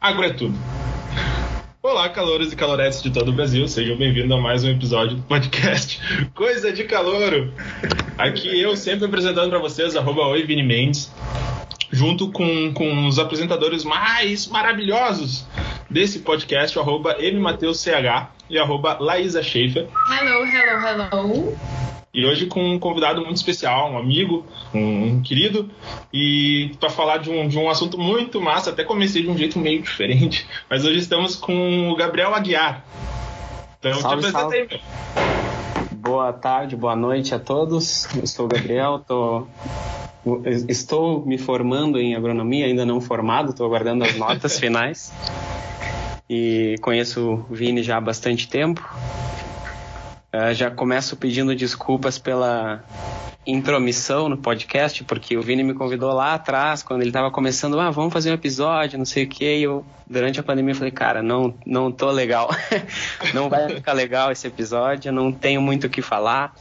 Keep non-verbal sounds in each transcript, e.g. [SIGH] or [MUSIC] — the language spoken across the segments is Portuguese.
agro é tudo. Olá, calores e caloretes de todo o Brasil, sejam bem-vindos a mais um episódio do podcast [LAUGHS] Coisa de Calouro. Aqui eu sempre apresentando para vocês, arroba Oi Vini Mendes, junto com, com os apresentadores mais maravilhosos desse podcast, arroba mmateusch e arroba Laísa Schaefer. Hello, hello, hello. E hoje com um convidado muito especial, um amigo, um, um querido, e para falar de um, de um assunto muito massa, até comecei de um jeito meio diferente, [LAUGHS] mas hoje estamos com o Gabriel Aguiar. Então, salve, te salve. Aí, boa tarde, boa noite a todos. Eu sou o Gabriel, tô estou me formando em agronomia, ainda não formado, estou aguardando as notas [LAUGHS] finais. E conheço o Vini já há bastante tempo. Uh, já começo pedindo desculpas pela intromissão no podcast, porque o Vini me convidou lá atrás, quando ele estava começando, ah, vamos fazer um episódio, não sei o que, e eu, durante a pandemia, falei, cara, não, não tô legal, [LAUGHS] não vai ficar legal esse episódio, não tenho muito o que falar,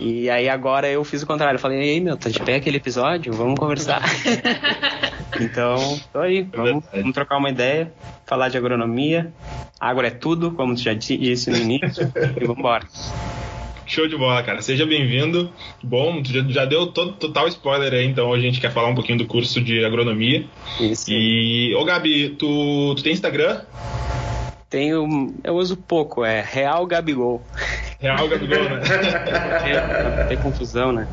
e aí agora eu fiz o contrário, falei, ei, meu, tá de pé aquele episódio? Vamos conversar. [LAUGHS] então, tô aí, vamos, vamos trocar uma ideia, falar de agronomia, água é tudo, como tu já disse no início, e vamos embora. Show de bola, cara. Seja bem-vindo. Bom, já, já deu todo, total spoiler aí, então a gente quer falar um pouquinho do curso de agronomia. Isso. E, ô Gabi, tu, tu tem Instagram? Tenho, eu uso pouco, é Real Gabigol. Real Gabigol, né? [LAUGHS] tem confusão, né?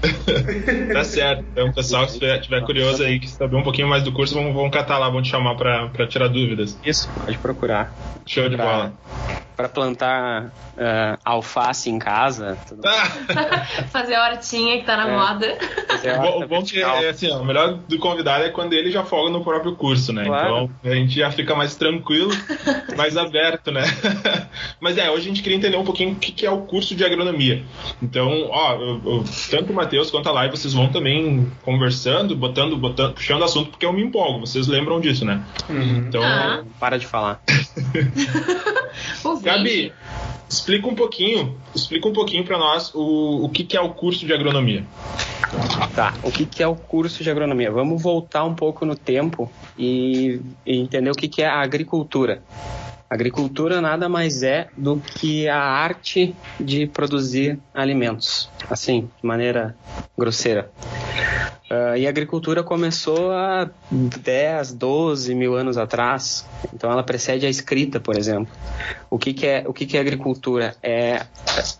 [LAUGHS] tá certo. Então, pessoal, se estiver curioso aí, que saber um pouquinho mais do curso, vamos, vamos catar lá, vamos te chamar para tirar dúvidas. Isso, pode procurar. Show de pra, bola. Para plantar uh, alface em casa. [LAUGHS] Fazer a hortinha que tá na é, moda. O bom que é assim, ó, o melhor do convidado é quando ele já folga no próprio curso, né? Claro. Então a gente já fica mais tranquilo, [LAUGHS] mais aberto, né? [LAUGHS] Mas é, hoje a gente queria entender um pouquinho o que é o curso de agronomia. Então, ó, eu, eu, tanto o Matheus quanto a live, vocês vão também conversando, botando, botando, puxando assunto, porque eu me empolgo, vocês lembram disso, né? Uhum. Então. Ah. Para de falar. Gabi, explica um pouquinho, explica um pouquinho para nós o, o que, que é o curso de agronomia. Tá, o que, que é o curso de agronomia? Vamos voltar um pouco no tempo e, e entender o que, que é a agricultura. Agricultura nada mais é do que a arte de produzir alimentos, assim, de maneira grosseira. Uh, e a agricultura começou há 10, 12 mil anos atrás, então ela precede a escrita, por exemplo. O que, que é, o que, que é agricultura? É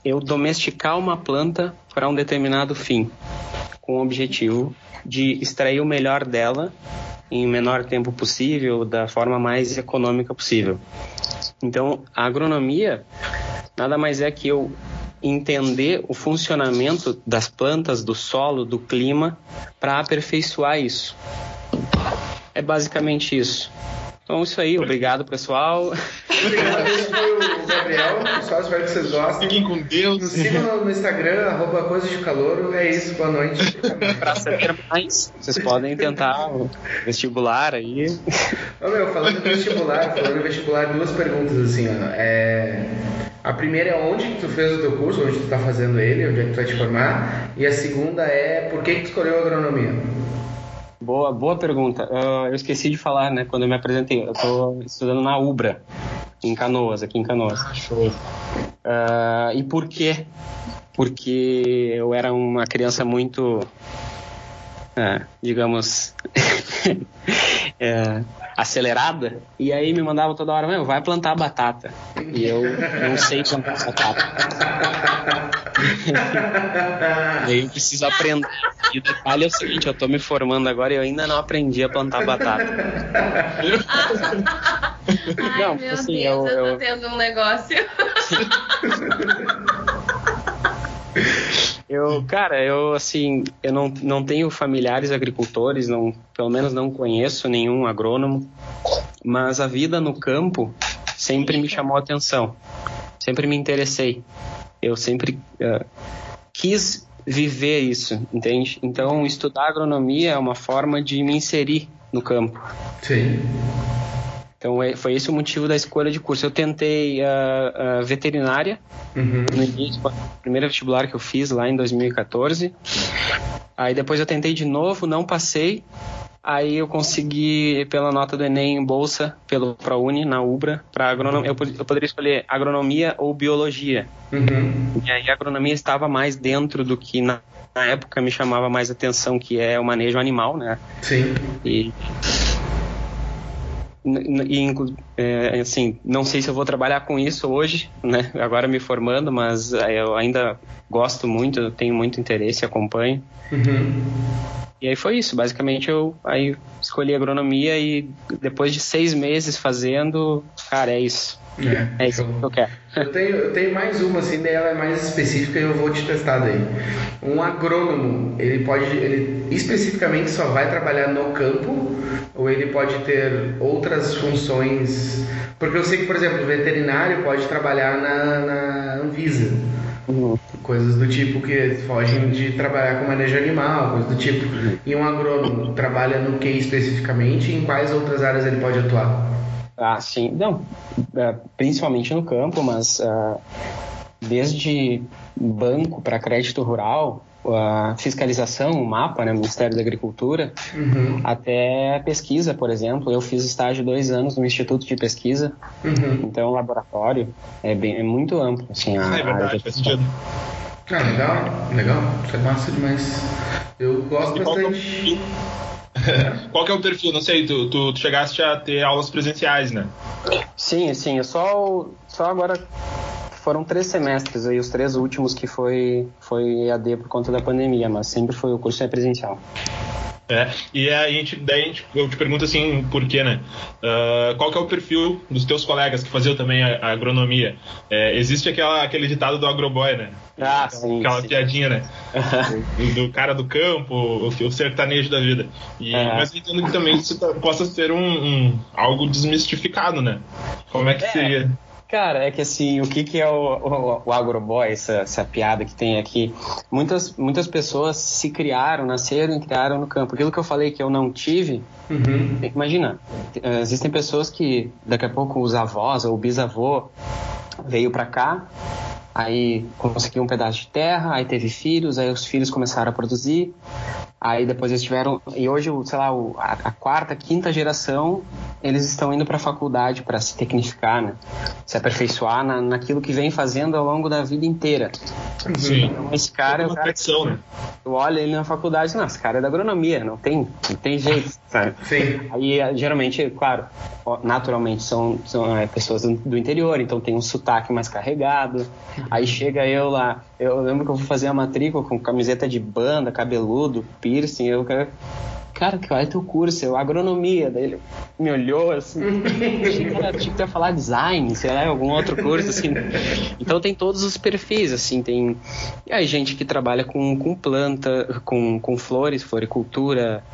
eu domesticar uma planta para um determinado fim, com o objetivo de extrair o melhor dela em menor tempo possível, da forma mais econômica possível. Então, a agronomia nada mais é que eu entender o funcionamento das plantas, do solo, do clima, para aperfeiçoar isso. É basicamente isso. Então, isso aí. Obrigado, pessoal. Obrigado, [LAUGHS] [LAUGHS] Gabriel. [LAUGHS] Pessoal, espero que vocês gostem. Fiquem com Deus. Nos sigam no, no Instagram, arroba Coisa de Calor. É isso, boa noite. Para saber mais, vocês podem tentar o vestibular aí. Ô, meu, falando do vestibular, falando do vestibular, duas perguntas assim, ó. É... A primeira é onde que tu fez o teu curso, onde tu está fazendo ele, onde é que tu vai te formar. E a segunda é por que, que tu escolheu agronomia? Boa, boa pergunta. Uh, eu esqueci de falar, né, quando eu me apresentei. Eu estou estudando na UBRA, em Canoas, aqui em Canoas. Ah, show. Uh, e por quê? Porque eu era uma criança muito, uh, digamos, [LAUGHS] é, acelerada, e aí me mandava toda hora, meu, vai plantar batata. E eu não sei plantar batata. e [LAUGHS] aí eu preciso aprender. E o detalhe é o seguinte, eu tô me formando agora e eu ainda não aprendi a plantar batata. [LAUGHS] Ai, não, meu assim, Deus, eu, eu, eu tô tendo um negócio. Eu, cara, eu assim, eu não, não tenho familiares agricultores, não, pelo menos não conheço nenhum agrônomo, mas a vida no campo sempre me chamou a atenção, sempre me interessei. Eu sempre uh, quis viver isso, entende? Então, estudar agronomia é uma forma de me inserir no campo. Sim. Então é, foi esse o motivo da escolha de curso. Eu tentei uh, uh, veterinária uhum. no início, primeiro vestibular que eu fiz lá em 2014. Aí depois eu tentei de novo, não passei. Aí eu consegui, pela nota do Enem, bolsa pelo ProUni, na UBRA, para agronomia. Eu, eu, poderia escolher agronomia ou biologia. Uhum. E aí a agronomia estava mais dentro do que na, na época me chamava mais atenção, que é o manejo animal, né? Sim. E e é, assim não sei se eu vou trabalhar com isso hoje né agora me formando mas é, eu ainda gosto muito tenho muito interesse acompanho uhum. e aí foi isso basicamente eu aí escolhi agronomia e depois de seis meses fazendo cara é isso é, é isso que eu quero. Eu tenho, eu tenho mais uma, assim, daí ela é mais específica e eu vou te testar daí. Um agrônomo, ele pode, ele especificamente só vai trabalhar no campo ou ele pode ter outras funções? Porque eu sei que, por exemplo, o veterinário pode trabalhar na, na Anvisa. Uhum. Coisas do tipo que fogem de trabalhar com manejo animal, coisas do tipo. E um agrônomo trabalha no que especificamente em quais outras áreas ele pode atuar? Ah, sim. Não, é, principalmente no campo, mas uh, desde banco para crédito rural, a fiscalização, o mapa, né, Ministério da Agricultura, uhum. até pesquisa, por exemplo. Eu fiz estágio dois anos no Instituto de Pesquisa, uhum. então laboratório é, bem, é muito amplo. Assim, a, ah, é verdade, faz sentido. Ah, legal, legal. Isso é massa demais. Eu gosto e bastante. [LAUGHS] Qual que é o perfil? Não sei, tu, tu, tu, chegaste a ter aulas presenciais, né? Sim, sim. Eu só, só agora foram três semestres aí, os três últimos que foi, foi EAD por conta da pandemia, mas sempre foi o curso é presencial. É, e a gente, daí a gente, eu te pergunto assim, por quê, né? Uh, qual que é o perfil dos teus colegas que faziam também a, a agronomia? É, existe aquela, aquele ditado do agroboy, né? Ah, sim. Aquela sim. piadinha, né? [LAUGHS] do, do, cara do campo, o, o sertanejo da vida. E, é. Mas eu entendo que também isso tá, possa ser um, um, algo desmistificado, né? Como é que é. seria? Cara, é que assim, o que, que é o, o, o agroboy, essa, essa piada que tem aqui? Muitas, muitas pessoas se criaram, nasceram e criaram no campo. Aquilo que eu falei que eu não tive, uhum. imagina, existem pessoas que daqui a pouco os avós ou o bisavô veio para cá, aí conseguiu um pedaço de terra, aí teve filhos, aí os filhos começaram a produzir, Aí depois eles tiveram. E hoje, sei lá, a, quarta, quinta geração, eles estão indo para a faculdade para se tecnificar, né? Se aperfeiçoar na, naquilo que vem fazendo ao longo da vida inteira. Sim. Então, esse cara é o cara. Que, né? Tu olha ele na faculdade, não, esse cara é da agronomia, não tem, não tem jeito, sabe? Sim. Aí, geralmente, claro, naturalmente são, são é, pessoas do, do interior, então tem um sotaque mais carregado. Aí chega eu lá, eu lembro que eu fui fazer a matrícula com camiseta de banda, cabeludo, piercing, eu quero cara, qual é teu curso? Eu, agronomia. Daí ele me olhou assim, [LAUGHS] achei que era tipo falar design, sei lá, algum outro curso, assim. Então tem todos os perfis, assim, tem e aí, gente que trabalha com, com planta, com, com flores, floricultura,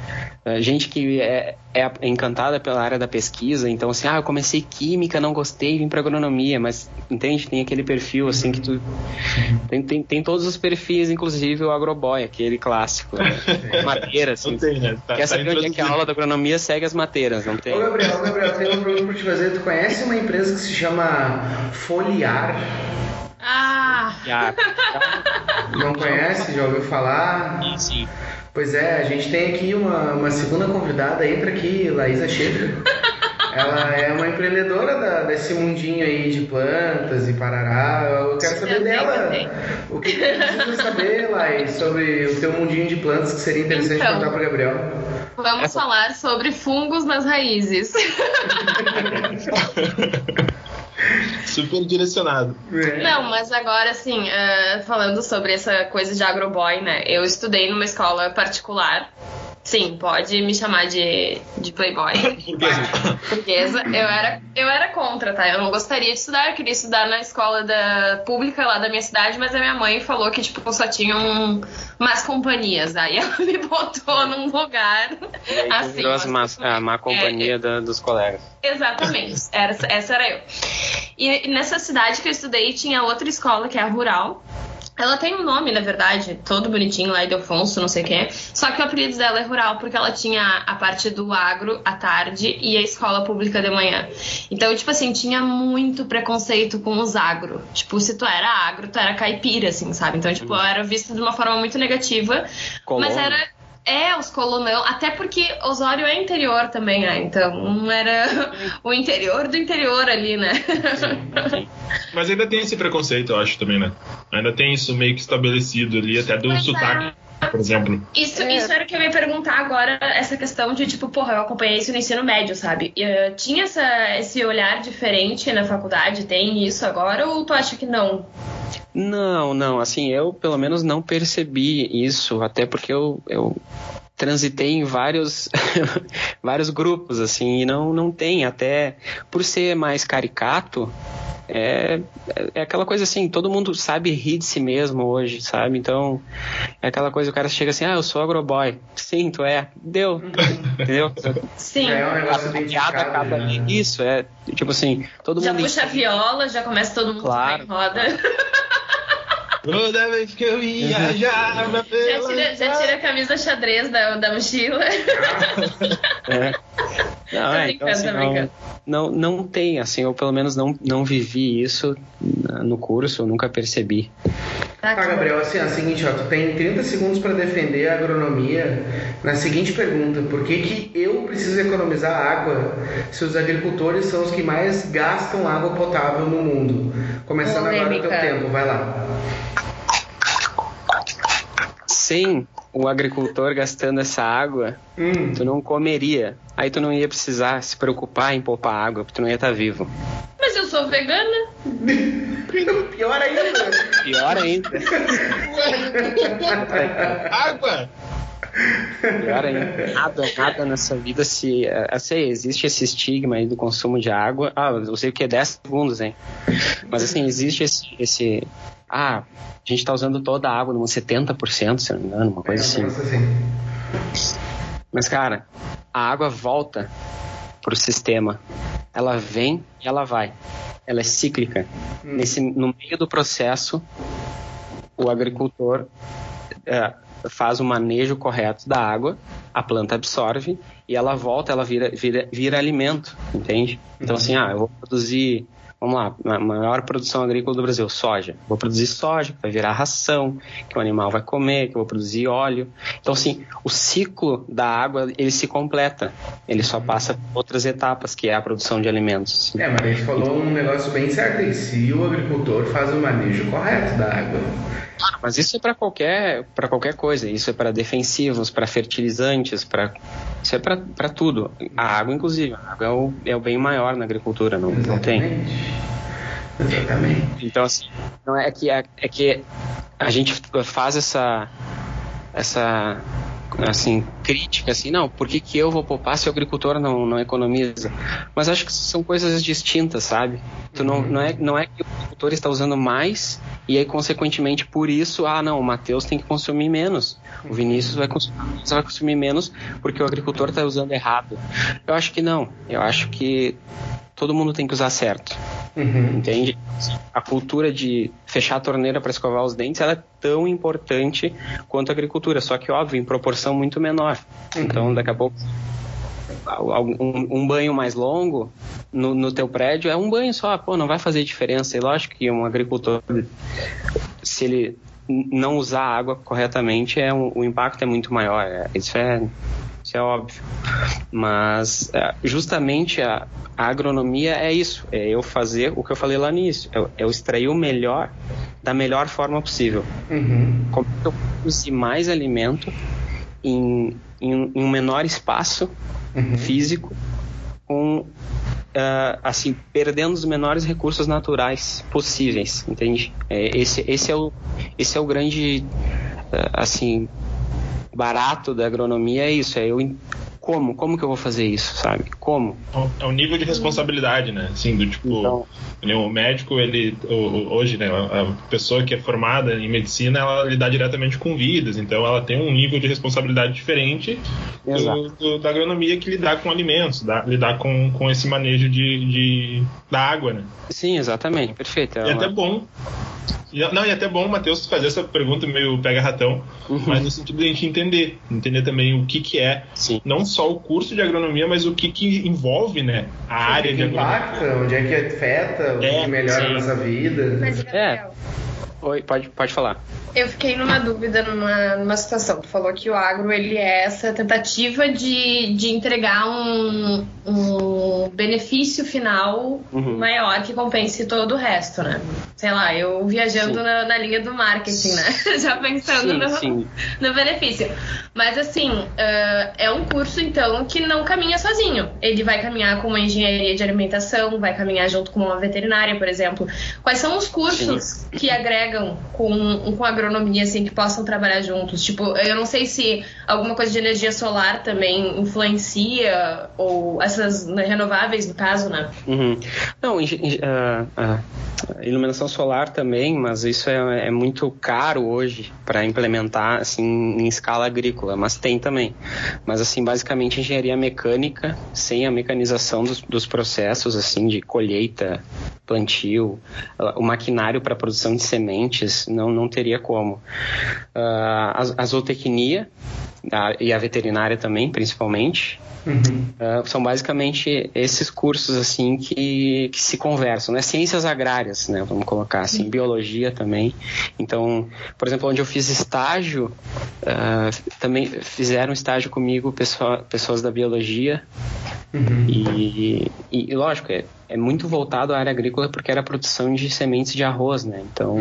é, gente que é, é encantada pela área da pesquisa, então assim, ah, eu comecei química, não gostei, vim para agronomia, mas entende? Tem aquele perfil assim que tu tem, tem, tem todos os perfis, inclusive o agroboy, aquele clássico, né? [LAUGHS] madeira, assim. Não tem, né? Tá, Quer tá saber onde é que a aula da agronomia segue as mateiras, não tem? Ô Gabriel, Gabriel, tem uma pergunta para te fazer. Tu conhece uma empresa que se chama Foliar? Ah! [LAUGHS] Não conhece? Já ouviu falar? Sim, sim. Pois é, a gente tem aqui uma, uma segunda convidada, entra aqui, Laísa Schaefer. [LAUGHS] Ela é uma empreendedora da, desse mundinho aí de plantas e parará. Eu quero saber eu dela. O que você precisa saber, Laís, sobre o teu mundinho de plantas que seria interessante então, contar para Gabriel? Vamos Essa... falar sobre fungos nas raízes. [LAUGHS] [LAUGHS] Super direcionado. É. Não, mas agora, assim, uh, falando sobre essa coisa de agroboy, né? Eu estudei numa escola particular. Sim, pode me chamar de, de playboy. [LAUGHS] Burguesa. Eu era, eu era contra, tá? Eu não gostaria de estudar, eu queria estudar na escola da, pública lá da minha cidade, mas a minha mãe falou que, tipo, só tinham más companhias. Aí ela [LAUGHS] me botou num lugar assim. Virou as más, a má companhia é, da, dos colegas. Exatamente. Era, essa era eu. E nessa cidade que eu estudei tinha outra escola, que é a rural. Ela tem um nome, na verdade, todo bonitinho lá, Ildefonso, não sei o que. Só que o apelido dela é rural, porque ela tinha a parte do agro à tarde e a escola pública de manhã. Então, tipo assim, tinha muito preconceito com os agro. Tipo, se tu era agro, tu era caipira, assim, sabe? Então, tipo, uhum. era visto de uma forma muito negativa. Colônia. Mas era É, os colonão, até porque Osório é interior também, né? Então era o interior do interior ali, né? [LAUGHS] Mas ainda tem esse preconceito, eu acho também, né? Ainda tem isso meio que estabelecido ali, até do Pois é. Por exemplo. Isso, É. isso era o que eu ia perguntar agora, essa questão de, tipo, porra, eu acompanhei isso no ensino médio, sabe? E, eh, tinha essa, esse olhar diferente na faculdade? Tem isso agora ou tu acha que não? Não, não, assim, eu pelo menos não percebi isso, até porque eu, eu transitei em vários, [LAUGHS] vários grupos, assim, e não, não tem, até por ser mais caricato, é, é aquela coisa assim, todo mundo sabe rir de si mesmo hoje, sabe? Então, é aquela coisa, o cara chega assim, ah, eu sou agroboy. Sim, tu é. Deu. Entendeu? Sim. É um negócio A piada identificado. acaba né? isso, é tipo assim, todo Já mundo. puxa a viola, já começa todo mundo Claro. em roda. [LAUGHS] Toda vez que eu viajava Já pela tira, já tira a camisa xadrez da, da mochila. [LAUGHS] É. Não, é, brincando, então, assim, não, brincando. não, não tem, assim, eu pelo menos não, não vivi isso no curso, eu nunca percebi. Tá, que- Gabriel, assim, é o seguinte, ó, tu tem 30 segundos para defender a agronomia na seguinte pergunta: por que, que eu preciso economizar água se os agricultores são os que mais gastam água potável no mundo? Começando agora o teu Polêmica. tempo, vai lá. Sem o agricultor gastando essa água, Hum, tu não comeria. Aí tu não ia precisar se preocupar em poupar água, porque tu não ia estar vivo. Mas eu sou vegana. [LAUGHS] pior ainda. Pior ainda. [LAUGHS] água! Pior ainda. Nada, nada nessa vida se. Sei, existe esse estigma aí do consumo de água. Ah, eu sei o que é 10 segundos, hein? Mas assim, existe esse. esse ah, a gente tá usando toda a água, num 70%, se não me engano, uma coisa É, assim. assim. Mas, cara, a água volta pro sistema. Ela vem e ela vai. Ela é cíclica. Nesse, no meio do processo, o agricultor é, faz o manejo correto da água, a planta absorve e ela volta, ela vira, vira, vira alimento, entende? Então, assim, ah, eu vou produzir, vamos lá, a maior produção agrícola do Brasil, soja. Vou produzir soja, que vai virar ração, que o animal vai comer, que eu vou produzir óleo. Então, assim, o ciclo da água, ele se completa. Ele só passa por outras etapas, que é a produção de alimentos. É, mas a gente falou um negócio bem certo aí. Se o agricultor faz o manejo correto da água. Mas isso é para qualquer, para qualquer coisa. Isso é para defensivos, para fertilizantes, para isso é para tudo. A água, inclusive, a água é o, é o bem maior na agricultura, não, não tem. Exatamente. Exatamente. Então, assim, não é que é, é que a gente faz essa essa assim crítica assim, não, por que, que eu vou poupar se o agricultor não, não economiza? Mas acho que são coisas distintas, sabe? Tu não, não, é, não é que o agricultor está usando mais e aí, consequentemente, por isso, ah, não, o Matheus tem que consumir menos. O Vinícius vai consumir, vai consumir menos porque o agricultor está usando errado. Eu acho que não. Eu acho que todo mundo tem que usar certo. Uhum. Entende? A cultura de fechar a torneira para escovar os dentes ela é tão importante quanto a agricultura, só que, óbvio, em proporção muito menor. Então, daqui a pouco, um, um banho mais longo no, no teu prédio é um banho só, pô, não vai fazer diferença. E lógico que um agricultor, se ele não usar a água corretamente, é um, o impacto é muito maior. é- isso é isso é óbvio. Mas é, justamente a, a agronomia é isso, é eu fazer o que eu falei lá no início, é, eu- é eu extrair o melhor da melhor forma possível. Uhum. Como é eu produzir mais alimento em, em, em um menor espaço Uhum. físico, com ah, assim perdendo os menores recursos naturais possíveis, entende? É, esse, esse é o esse é o grande ah, assim barato da agronomia é isso, é eu como como que eu vou fazer isso, sabe? Como? É o nível de responsabilidade, né? Assim, do tipo, Então, o médico, ele, hoje, né, a pessoa que é formada em medicina, ela lida diretamente com vidas, então ela tem um nível de responsabilidade diferente do, do- da agronomia que lidar com alimentos, da- lidar com, com esse manejo de, de- da água, né? sim, exatamente, perfeito. É E até bom. Não, e até bom o Matheus fazer essa pergunta meio pega-ratão, Uhum. mas no sentido de a gente entender, entender também o que, que é Sim. não só o curso de agronomia, mas o que, que envolve, né, a área o de que agronomia. impacta, onde é que afeta, o É, que melhora sim. a nossa vida. Mas, Gabriel, Oi, pode, pode falar. Eu fiquei numa dúvida numa, numa situação. Tu falou que o agro ele é essa tentativa de, de entregar um, um benefício final uhum. maior que compense todo o resto, né? Sei lá, eu viajando na, na, linha do marketing, né? [LAUGHS] Já pensando sim, no, sim. no benefício. Mas assim, uh, é um curso então que não caminha sozinho. Ele vai caminhar com uma engenharia de alimentação, vai caminhar junto com uma veterinária, por exemplo. Quais são os cursos sim. que agregam com, com agronomia, assim, que possam trabalhar juntos? Tipo, eu não sei se alguma coisa de energia solar também influencia, ou essas renováveis, no caso, né? Uhum. Não, uh, uh, iluminação solar também, mas isso é, é muito caro hoje para implementar, assim, em escala agrícola, mas tem também. Mas, assim, basicamente engenharia mecânica, sem a mecanização dos, dos processos, assim, de colheita, plantio, o maquinário para produção de sementes, não, não teria como. Uh, a, a zootecnia a, e a veterinária também, principalmente, uhum. uh, são basicamente esses cursos assim que, que se conversam, né? Ciências agrárias, né? Vamos colocar assim, uhum. biologia também. Então, por exemplo, onde eu fiz estágio, uh, também fizeram estágio comigo pessoa, pessoas da biologia. Uhum. E, e, e, lógico, é, é muito voltado à área agrícola porque era a produção de sementes de arroz, né? Então.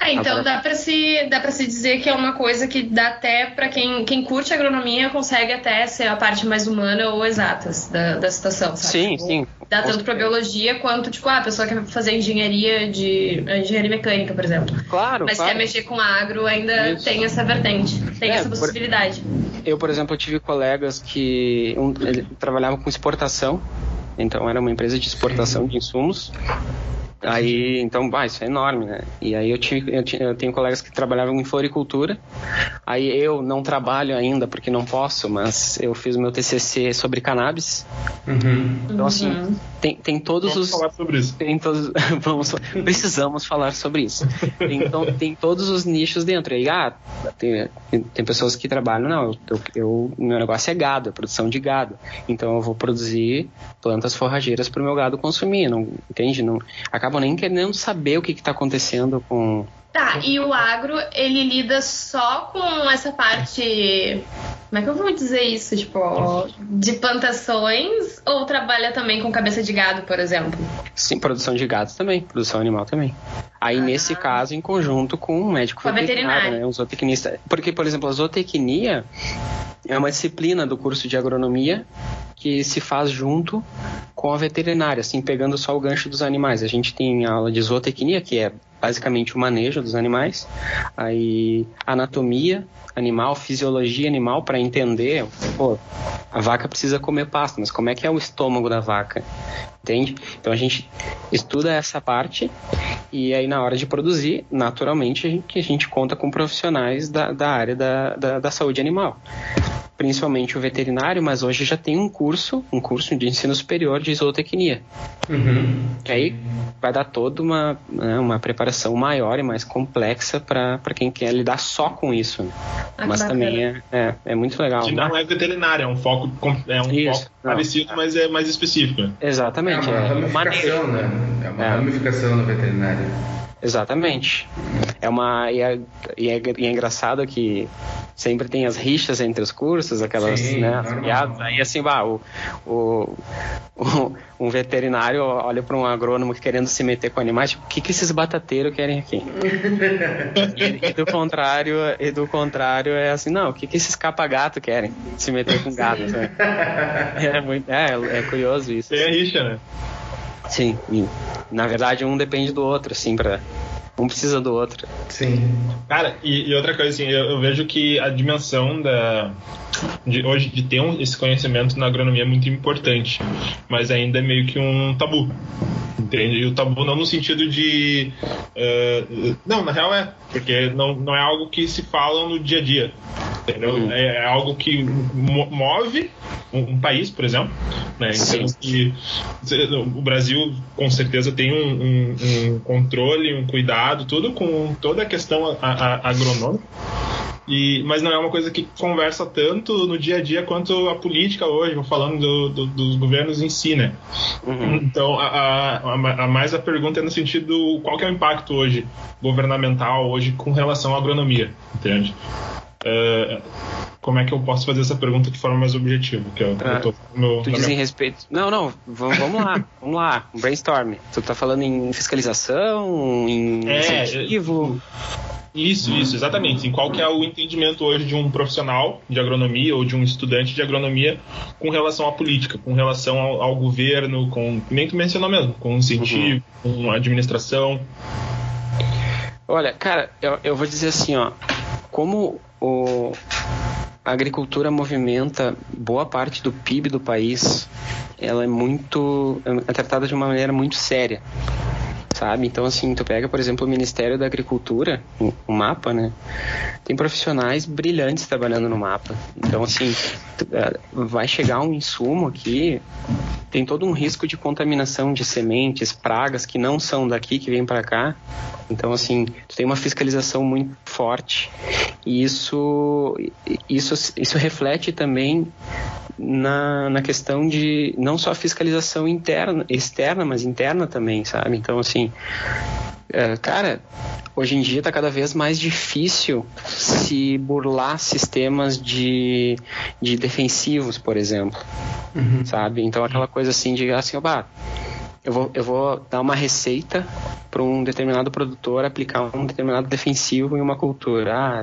É, então dá para se dá para se dizer que é uma coisa que dá até para quem, quem curte agronomia consegue até ser a parte mais humana ou exatas da, da situação, sabe? Sim, tipo, sim. Dá tanto para biologia quanto tipo ah, a pessoa quer fazer engenharia de engenharia mecânica, por exemplo. Claro. Mas claro. quer mexer com agro ainda Isso. tem essa vertente, tem é, essa possibilidade. Por, eu, por exemplo, tive colegas que um, trabalhavam com exportação então era uma empresa de exportação de insumos Aí, então, bah, isso é enorme, né? E aí eu, tive, eu, eu, tenho colegas que trabalhavam em floricultura. Aí eu não trabalho ainda porque não posso, mas eu fiz o meu TCC sobre cannabis. Uhum. Então, assim, uhum. tem, tem todos vamos os... falar sobre isso. Tem todos... [LAUGHS] vamos, precisamos falar sobre isso. Então, tem todos os nichos dentro. Aí, ah, tem, tem pessoas que trabalham, não, eu, eu, meu negócio é gado, é produção de gado. Então, eu vou produzir plantas forrageiras para o meu gado consumir, não, entende? Não, acabam nem querendo saber o que está acontecendo com. Tá, e o agro, ele lida só com essa parte. Como é que eu vou dizer isso? Tipo, de plantações ou trabalha também com cabeça de gado, por exemplo? Sim, produção de gado também, produção animal também. Aí, ah. nesse caso, em conjunto com um médico com veterinário, né? Um zootecnista. Porque, por exemplo, a zootecnia é uma disciplina do curso de agronomia que se faz junto com a veterinária, assim, pegando só o gancho dos animais. A gente tem aula de zootecnia, que é basicamente o manejo dos animais, aí anatomia animal, fisiologia animal para entender, pô, a vaca precisa comer pasto, mas como é que é o estômago da vaca? Entende? Então a gente estuda essa parte e aí na hora de produzir, naturalmente a gente, a gente conta com profissionais da, da área da, da, da saúde animal principalmente o veterinário, mas hoje já tem um curso, um curso de ensino superior de zootecnia. Uhum. Que aí vai dar toda uma, né, uma preparação maior e mais complexa para quem quer lidar só com isso. Né? Ah, mas também é, é, é, muito legal. Que não é veterinário, é um foco, é um isso, foco parecido, mas é mais específico. Exatamente. É uma é ramificação, né? É uma é. ramificação no veterinário. Exatamente. É uma e é, e é, e é engraçado que sempre tem as rixas entre os cursos, aquelas, Sim, né, piadas. Aí assim, bah, o, o, o, [LAUGHS] um veterinário olha para um agrônomo querendo se meter com animais, tipo, o que, que esses batateiros querem aqui? [LAUGHS] e, e, do contrário, e do contrário é assim, não, o que, que esses capa-gato querem se meter com gato? É, muito, é, é curioso isso. Tem a rixa, né? Sim, na verdade um depende do outro, assim, para um precisa do outro. Sim. Cara, e, e outra coisa, assim, eu, eu, vejo que a dimensão da. De, hoje de ter um, esse conhecimento na agronomia é muito importante, mas ainda é meio que um tabu. Entende? E o tabu não no sentido de. Uh, não, na real é, porque não, não é algo que se fala no dia a dia. Entendeu? Uhum. É, é, algo que move um, um país, por exemplo. Né? Então, que, o Brasil com certeza tem um, um, um, controle, um cuidado, tudo com toda a questão a, a, agronômica. E, mas não é uma coisa que conversa tanto no dia a dia quanto a política hoje, falando do, do, dos governos em si, né? Uhum. Então, a, a, a, mais a pergunta é no sentido qual que é o impacto hoje governamental hoje com relação à agronomia, entende? Uh, como é que eu posso fazer essa pergunta de forma mais objetiva? Que eu, ah, eu tô no, tu diz minha... em respeito. Não, não, vamos, vamos lá, [LAUGHS] vamos lá, um brainstorm. Tu tá falando em fiscalização, em é, incentivo. Isso, isso, exatamente. Em qual que é o entendimento hoje de um profissional de agronomia ou de um estudante de agronomia com relação à política, com relação ao, ao governo, com nem tu mencionou mesmo, com incentivo, uhum. com administração. Olha, cara, eu, eu vou dizer assim, ó, como o, a agricultura movimenta boa parte do PIB do país, ela é muito é tratada de uma maneira muito séria sabe? Então, assim, tu pega, por exemplo, o Ministério da Agricultura, o mapa, né? Tem profissionais brilhantes trabalhando no mapa. Então, assim, é, vai chegar um insumo aqui, tem todo um risco de contaminação de sementes, pragas que não são daqui, que vêm para cá. Então, assim, tu tem uma fiscalização muito forte. E isso, isso, isso reflete também na, na questão de não só fiscalização interna, externa, mas interna também, sabe? Então, assim, é, cara, hoje em dia está cada vez mais difícil se burlar sistemas de, de defensivos, por exemplo, uhum. sabe? Então, aquela coisa assim de, assim, eu vou, eu vou dar uma receita para um determinado produtor aplicar um determinado defensivo em uma cultura. Ah,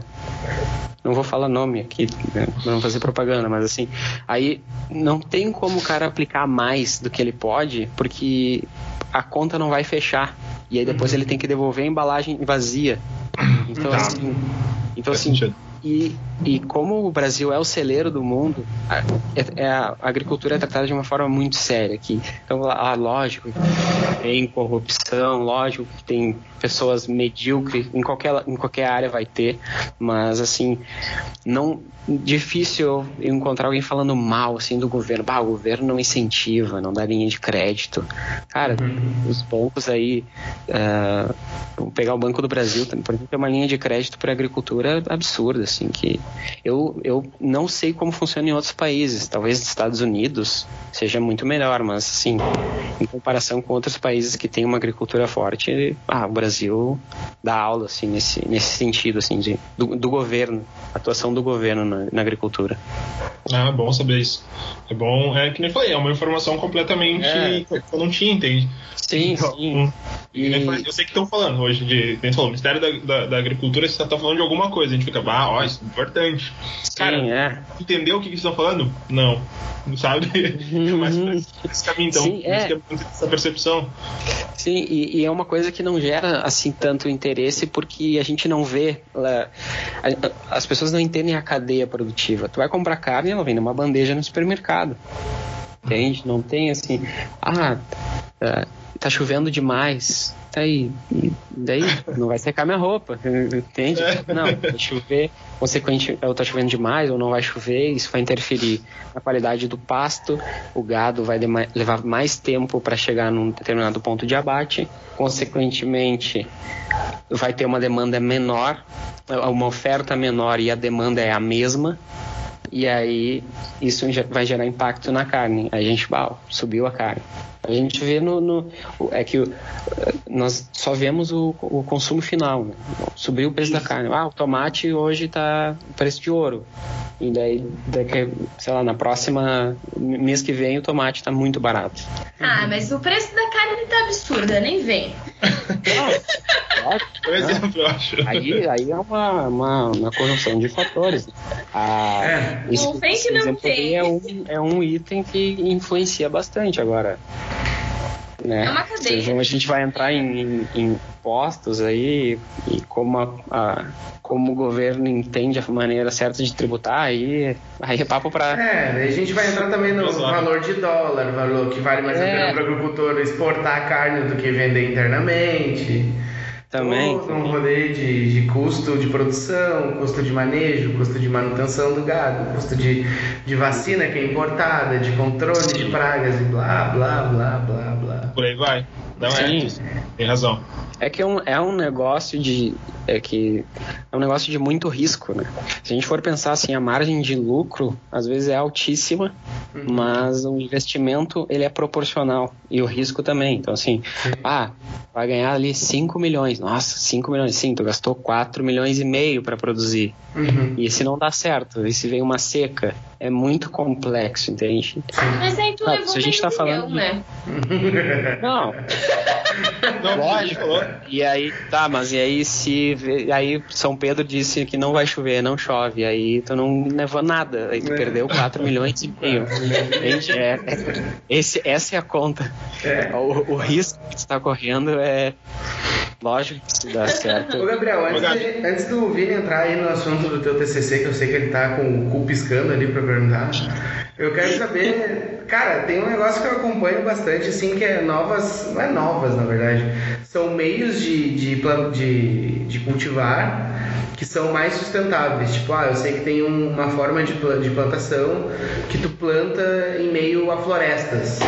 não vou falar nome aqui, né, não fazer propaganda, mas assim, aí não tem como o cara aplicar mais do que ele pode, porque a conta não vai fechar. E aí depois uhum. ele tem que devolver a embalagem vazia. Então, tá. assim, então, assim e, e como o Brasil é o celeiro do mundo, a, é, é, a agricultura é tratada de uma forma muito séria aqui. Então, ah, lógico, tem corrupção, lógico que tem pessoas medíocres, em qualquer, em qualquer área vai ter, mas assim, não difícil eu encontrar alguém falando mal assim do governo. Bah, o governo não incentiva, não dá linha de crédito. Cara, uhum. os bancos aí, uh, vou pegar o Banco do Brasil, por exemplo, tem uma linha de crédito para agricultura absurda, assim, que eu, eu não sei como funciona em outros países. Talvez nos Estados Unidos seja muito melhor, mas assim, em comparação com outros países que têm uma agricultura forte, ah, o Brasil dá aula assim nesse, nesse sentido assim de, do, do governo, atuação do governo na, na, agricultura. Ah, bom saber isso. É bom, é que nem falei, é uma informação completamente é. que eu não tinha, entende? Sim, então, sim. E... Eu sei que estão falando hoje de, falou, Ministério da, da, da Agricultura, você está falando de alguma coisa, a gente fica, ah, ó, é importante. Sim, Cara, é. entendeu o que, que estão falando? Não. Não [LAUGHS] sabe? Uhum. Mas esse caminho, então. Sim, é. é essa percepção. Sim, e, e, é uma coisa que não gera assim tanto interesse porque a gente não vê. as pessoas não entendem a cadeia produtiva. Tu vai comprar carne, ela vem numa bandeja no supermercado. Entende? Não tem assim. Ah, tá, tá chovendo demais. Tá aí. Daí não vai secar minha roupa. [LAUGHS] Entende? Não, vai chover. Consequentemente, ou tá chovendo demais ou não vai chover. Isso vai interferir na qualidade do pasto. O gado vai levar mais tempo para chegar num determinado ponto de abate. Consequentemente, vai ter uma demanda menor, uma oferta menor e a demanda é a mesma e aí isso vai gerar impacto na carne. Aí a gente, bah, subiu a carne. A gente vê no, no é que nós só vemos o, o consumo final, né? subiu o preço da carne. Ah, o tomate hoje está preço de ouro. E daí, daqui, sei lá, na próxima mês que vem o tomate está muito barato. Ah, mas o preço da carne tá absurdo, nem vem. [LAUGHS] Por exemplo, eu acho. Aí, aí é uma, uma, uma conjunção de fatores. Ah, é. Isso, não tem que não tem. É um, é um item que influencia bastante agora. Né? É uma cadeia. Seja, a gente vai entrar em, em, em postos aí e como, a, a, como o governo entende a maneira certa de tributar, aí, aí é papo para. É, a gente vai entrar também no valor de dólar, valor que vale mais é. a pena para o agricultor exportar a carne do que vender internamente. Também. Todo um rolê de, de custo de produção, custo de manejo, custo de manutenção do gado, custo de, de vacina que é importada, de controle de pragas e blá, blá, blá, blá, blá. Por aí vai. Não é. Sim. Tem razão. É que é um, é um negócio de. É que é um negócio de muito risco, né? Se a gente for pensar assim, a margem de lucro às vezes é altíssima, uhum. mas o investimento ele é proporcional e o risco também. Então assim, Sim. ah, vai ganhar ali 5 milhões. Nossa, 5 milhões, sim, tu gastou 4 milhões e meio para produzir. Uhum. E se não dá certo, e se vem uma seca, é muito complexo, entende? Mas aí tu ah, levou se a gente tá falando milhão, né? [LAUGHS] Não. Não. Lógico. E aí, tá, mas e aí se aí São Pedro disse que não vai chover, não chove, aí tu não levou nada, aí tu é. perdeu 4 milhões e meio. [LAUGHS] É, é, esse, essa é a conta. É. O, o risco que tu está correndo é Lógico que dá certo. [LAUGHS] Ô Gabriel, antes, de, antes do Vini entrar aí no assunto do teu TCC, que eu sei que ele tá com o cu piscando ali pra perguntar, eu quero saber, cara, tem um negócio que eu acompanho bastante, assim, que é novas, não é novas na verdade, são meios de, de, de, de cultivar que são mais sustentáveis. Tipo, ah, eu sei que tem uma forma de, de plantação que tu planta em meio a florestas.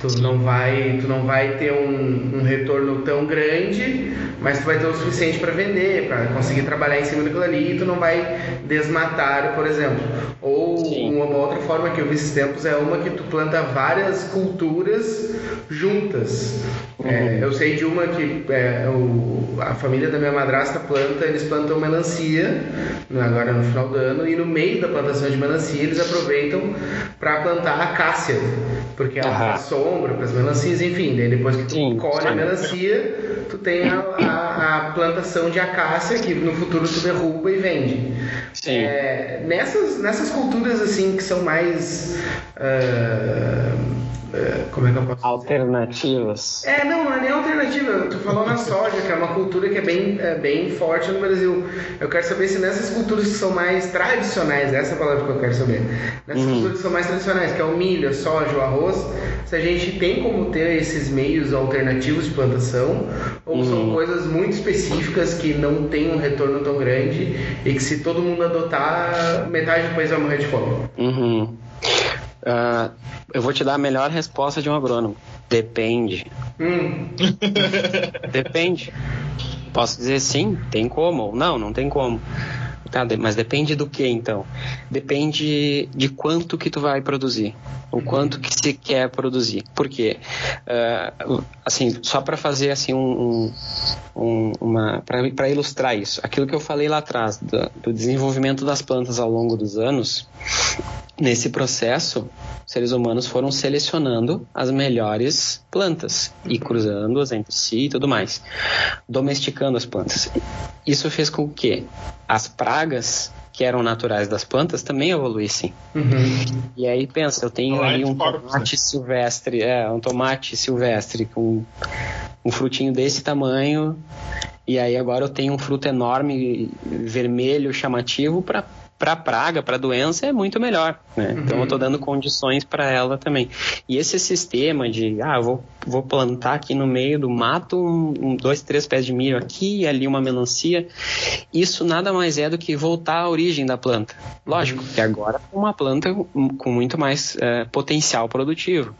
Tu não vai, tu não vai ter um, um retorno tão grande, mas tu vai ter o suficiente para vender, para conseguir trabalhar em cima daquilo ali e tu não vai desmatar, por exemplo. Ou uma, uma outra forma que eu vi esses tempos é uma que tu planta várias culturas juntas. Uhum. É, eu sei de uma que é, o, a família da minha madrasta planta, eles plantam melancia né, agora no final do ano e no meio da plantação de melancia eles aproveitam para plantar acácia, porque ela faz sombra para as melancias, enfim. Daí depois que tu Sim, colhe a melancia, tu tem a, a, a, plantação de acácia que no futuro tu derruba e vende. É, nessas, nessas culturas assim que são mais uh, como é que eu posso Alternativas. É, não, não é nem alternativa. Tu falou na soja, que é uma cultura que é bem, é, bem forte no Brasil. Eu quero saber se nessas culturas que são mais tradicionais, essa é a palavra que eu quero saber, nessas uhum. culturas que são mais tradicionais, que é o milho, a soja, o arroz, se a gente tem como ter esses meios alternativos de plantação, ou uhum. são coisas muito específicas que não têm um retorno tão grande e que se todo mundo adotar, metade do país vai morrer de fome. Uhum. Uh, eu vou te dar a melhor resposta de um agrônomo. Depende. Hum. Depende. Posso dizer sim, tem como, ou não, não tem como. Tá, mas depende do que então? Depende de quanto que tu vai produzir, o quanto que se quer produzir. Por quê? Uh, assim, só para fazer assim um, um uma para ilustrar isso, aquilo que eu falei lá atrás do, do desenvolvimento das plantas ao longo dos anos, nesse processo seres humanos foram selecionando as melhores plantas e cruzando-as entre si e tudo mais, domesticando as plantas. Isso fez com que as pragas que eram naturais das plantas também evoluíssem. Uhum. E aí pensa, eu tenho ali um tomate silvestre, é, um tomate silvestre com um frutinho desse tamanho, e aí agora eu tenho um fruto enorme, vermelho, chamativo para para praga, para doença, é muito melhor. Né? Uhum. Então eu estou dando condições para ela também. E esse sistema de, ah, vou, vou plantar aqui no meio do mato um, dois, três pés de milho aqui e ali uma melancia, isso nada mais é do que voltar à origem da planta. Lógico que agora é uma planta com muito mais é, potencial produtivo.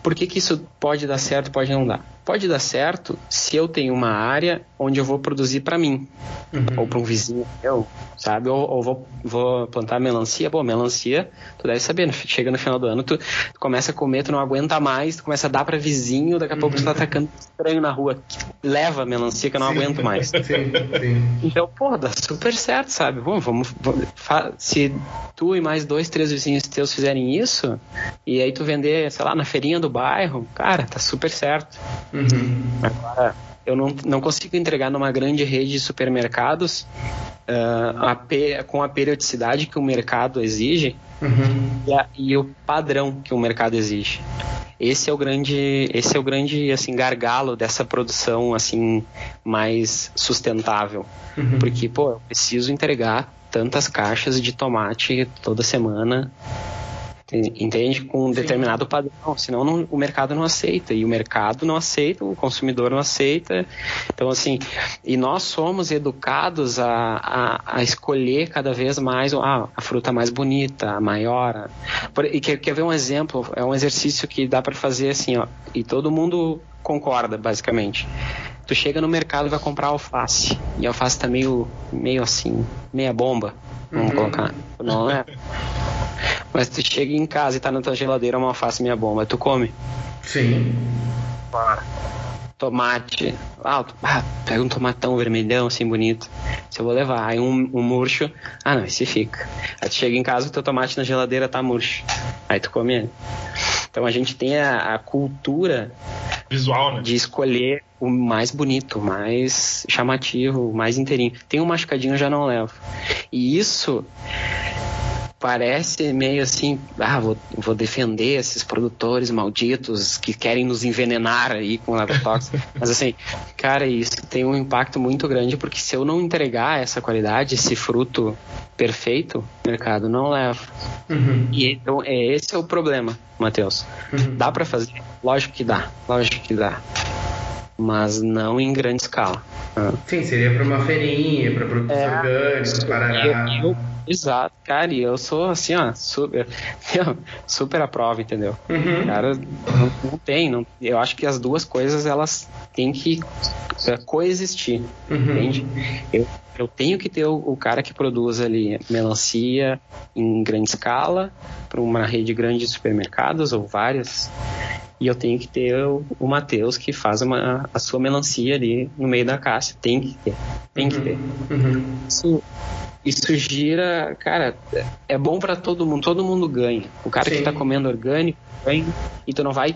Por que, que isso pode dar certo pode não dar? Pode dar certo se eu tenho uma área onde eu vou produzir para mim, uhum. ou para um vizinho meu, sabe? Ou, ou, vou, vou plantar melancia. Bom, melancia, tu deve saber, chega no final do ano, tu, tu, começa a comer, tu não aguenta mais, tu começa a dar para vizinho, daqui a pouco uhum. tu tá uhum. atacando estranho na rua, leva melancia que eu não sim. aguento mais. Sim, sim. Então, pô, dá super certo, sabe? Bom, vamos, vamos se tu e mais dois, três vizinhos teus fizerem isso, e aí tu vender, sei lá, na feirinha do bairro, cara, tá super certo. Uhum. Agora, eu não, não consigo entregar numa grande rede de supermercados uh, a, com a periodicidade que o mercado exige uhum. e, a, e, o padrão que o mercado exige. Esse é o grande, esse é o grande assim gargalo dessa produção assim mais sustentável, uhum. porque pô, eu preciso entregar tantas caixas de tomate toda semana entende? Com um Sim. determinado padrão, senão não, o mercado não aceita, e o mercado não aceita, o consumidor não aceita. Então, assim, e nós somos educados a, a, a escolher cada vez mais ah, a fruta mais bonita, a maior. e quer, quer ver um exemplo? É um exercício que dá para fazer assim, ó, e todo mundo concorda, basicamente Tu chega no mercado e vai comprar alface. E a alface tá meio, meio assim, meia bomba. Vamos Uhum. colocar. Não é? [LAUGHS] Mas tu chega em casa e tá na tua geladeira uma alface meia bomba. Tu come. Sim. Tomate. Ah, ah, pega um tomatão vermelhão assim bonito. Se eu vou levar. Aí um, um murcho. Ah não, esse fica. Aí tu chega em casa o teu tomate na geladeira tá murcho. Aí tu come ele. Então a gente tem a, a cultura Visual, né? de escolher o mais bonito, o mais chamativo, o mais inteirinho. Tem um machucadinho eu já não levo. E isso parece meio assim, ah, vou, vou defender esses produtores malditos que querem nos envenenar aí com agrotóxico. [LAUGHS] Mas assim, cara, isso tem um impacto muito grande porque se eu não entregar essa qualidade, esse fruto perfeito, o mercado não leva. Uhum. E então é esse é o problema, Matheus. Uhum. Dá pra fazer? Lógico que dá, lógico que dá. Mas não em grande escala. Sim, seria pra uma feirinha, pra produtos É. orgânicos. Eu- eu- exato, cara, e eu sou assim, ó, super, [LAUGHS] super a prova, entendeu? Uhum. Cara, não, não tem, não, eu acho que as duas coisas elas têm que é, coexistir, Uhum. entende? Eu, eu tenho que ter o, o cara que produz ali melancia em grande escala para uma rede grande de supermercados ou várias. E eu tenho que ter o, o Matheus que faz uma, a sua melancia ali no meio da caixa. Tem que ter. Tem que ter. Uhum. Isso, isso gira, cara, é bom para todo mundo, todo mundo ganha. O cara Sim. que tá comendo orgânico ganha, e tu não vai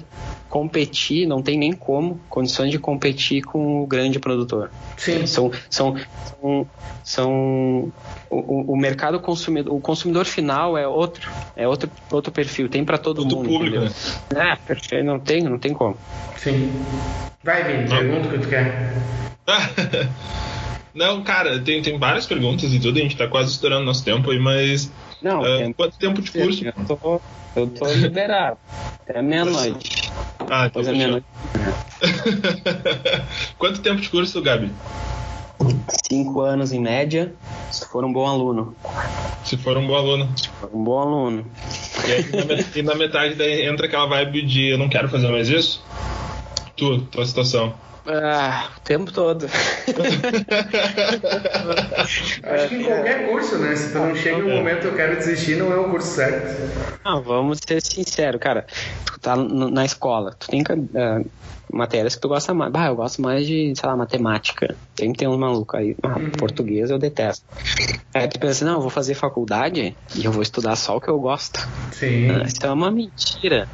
competir, não tem nem como, condições de competir com o grande produtor. Sim. São, são, são, são o, o- mercado consumidor, o consumidor final é outro, é outro, outro perfil, tem para todo Outro mundo. público, né? É, perfeito, não tem, não tem como. Sim. Vai, Vini, pergunta o que tu quer. [LAUGHS] Não, cara, tem, tem várias perguntas e tudo, a gente tá quase estourando nosso tempo aí, mas. Não, é- quanto tempo de curso? eu tô, eu tô liberado. Até meia-noite. Ah, então Depois fechou. meia-noite. [LAUGHS] Quanto tempo de curso, Gabi? Cinco anos em média, se for um bom aluno. Se for um bom aluno. Se for um bom aluno. E, aí, na, met- e na metade daí entra aquela vibe de eu não quero fazer mais isso? Tu, tua situação. Ah, o tempo todo. [LAUGHS] Acho que em qualquer curso, né? Se tu não chega no momento eu quero desistir, não é o curso certo. Não, vamos ser sinceros, cara. Tu tá na escola, tu tem ah, matérias que tu gosta mais. Bah, eu gosto mais de, sei lá, matemática. Tem que ter um maluco aí. Ah, Português eu detesto. Aí tu pensa, não, eu vou fazer faculdade e eu vou estudar só o que eu gosto. Sim. Ah, Isso é uma mentira.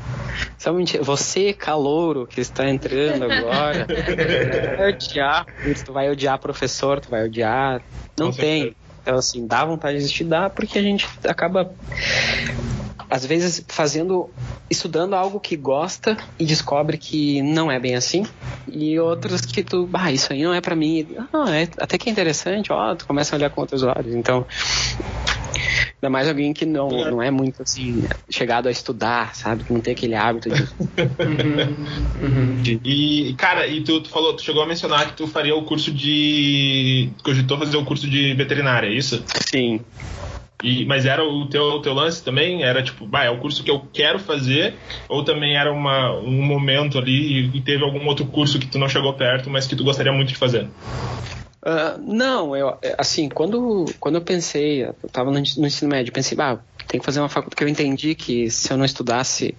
Isso é uma mentira. Você, calouro, que está entrando agora, [LAUGHS] vai odiar, tu vai odiar professor, tu vai odiar. Não Com tem. certeza. Então, assim, dá vontade de estudar porque a gente acaba, às vezes, fazendo, estudando algo que gosta e descobre que não é bem assim. E outros que tu, ah, isso aí não é pra mim. Ah, é, até que é interessante, ó, tu começa a olhar com outros olhos. Então, Ainda mais alguém que não, não é muito assim, chegado a estudar, sabe? Que não tem aquele hábito de. Uhum. [LAUGHS] Uhum. E, cara, e tu, tu falou, tu chegou a mencionar que tu faria o curso de. cogitou fazer o curso de veterinária, é isso? Sim. E, mas era o teu, teu lance também? Era tipo, bah, é o curso que eu quero fazer? Ou também era uma, um momento ali e, e teve algum outro curso que tu não chegou perto, mas que tu gostaria muito de fazer? Ah, não, eu, assim, quando, quando eu pensei, eu tava no, no ensino médio, pensei, bah, tem que fazer uma faculdade, porque eu entendi que se eu não estudasse,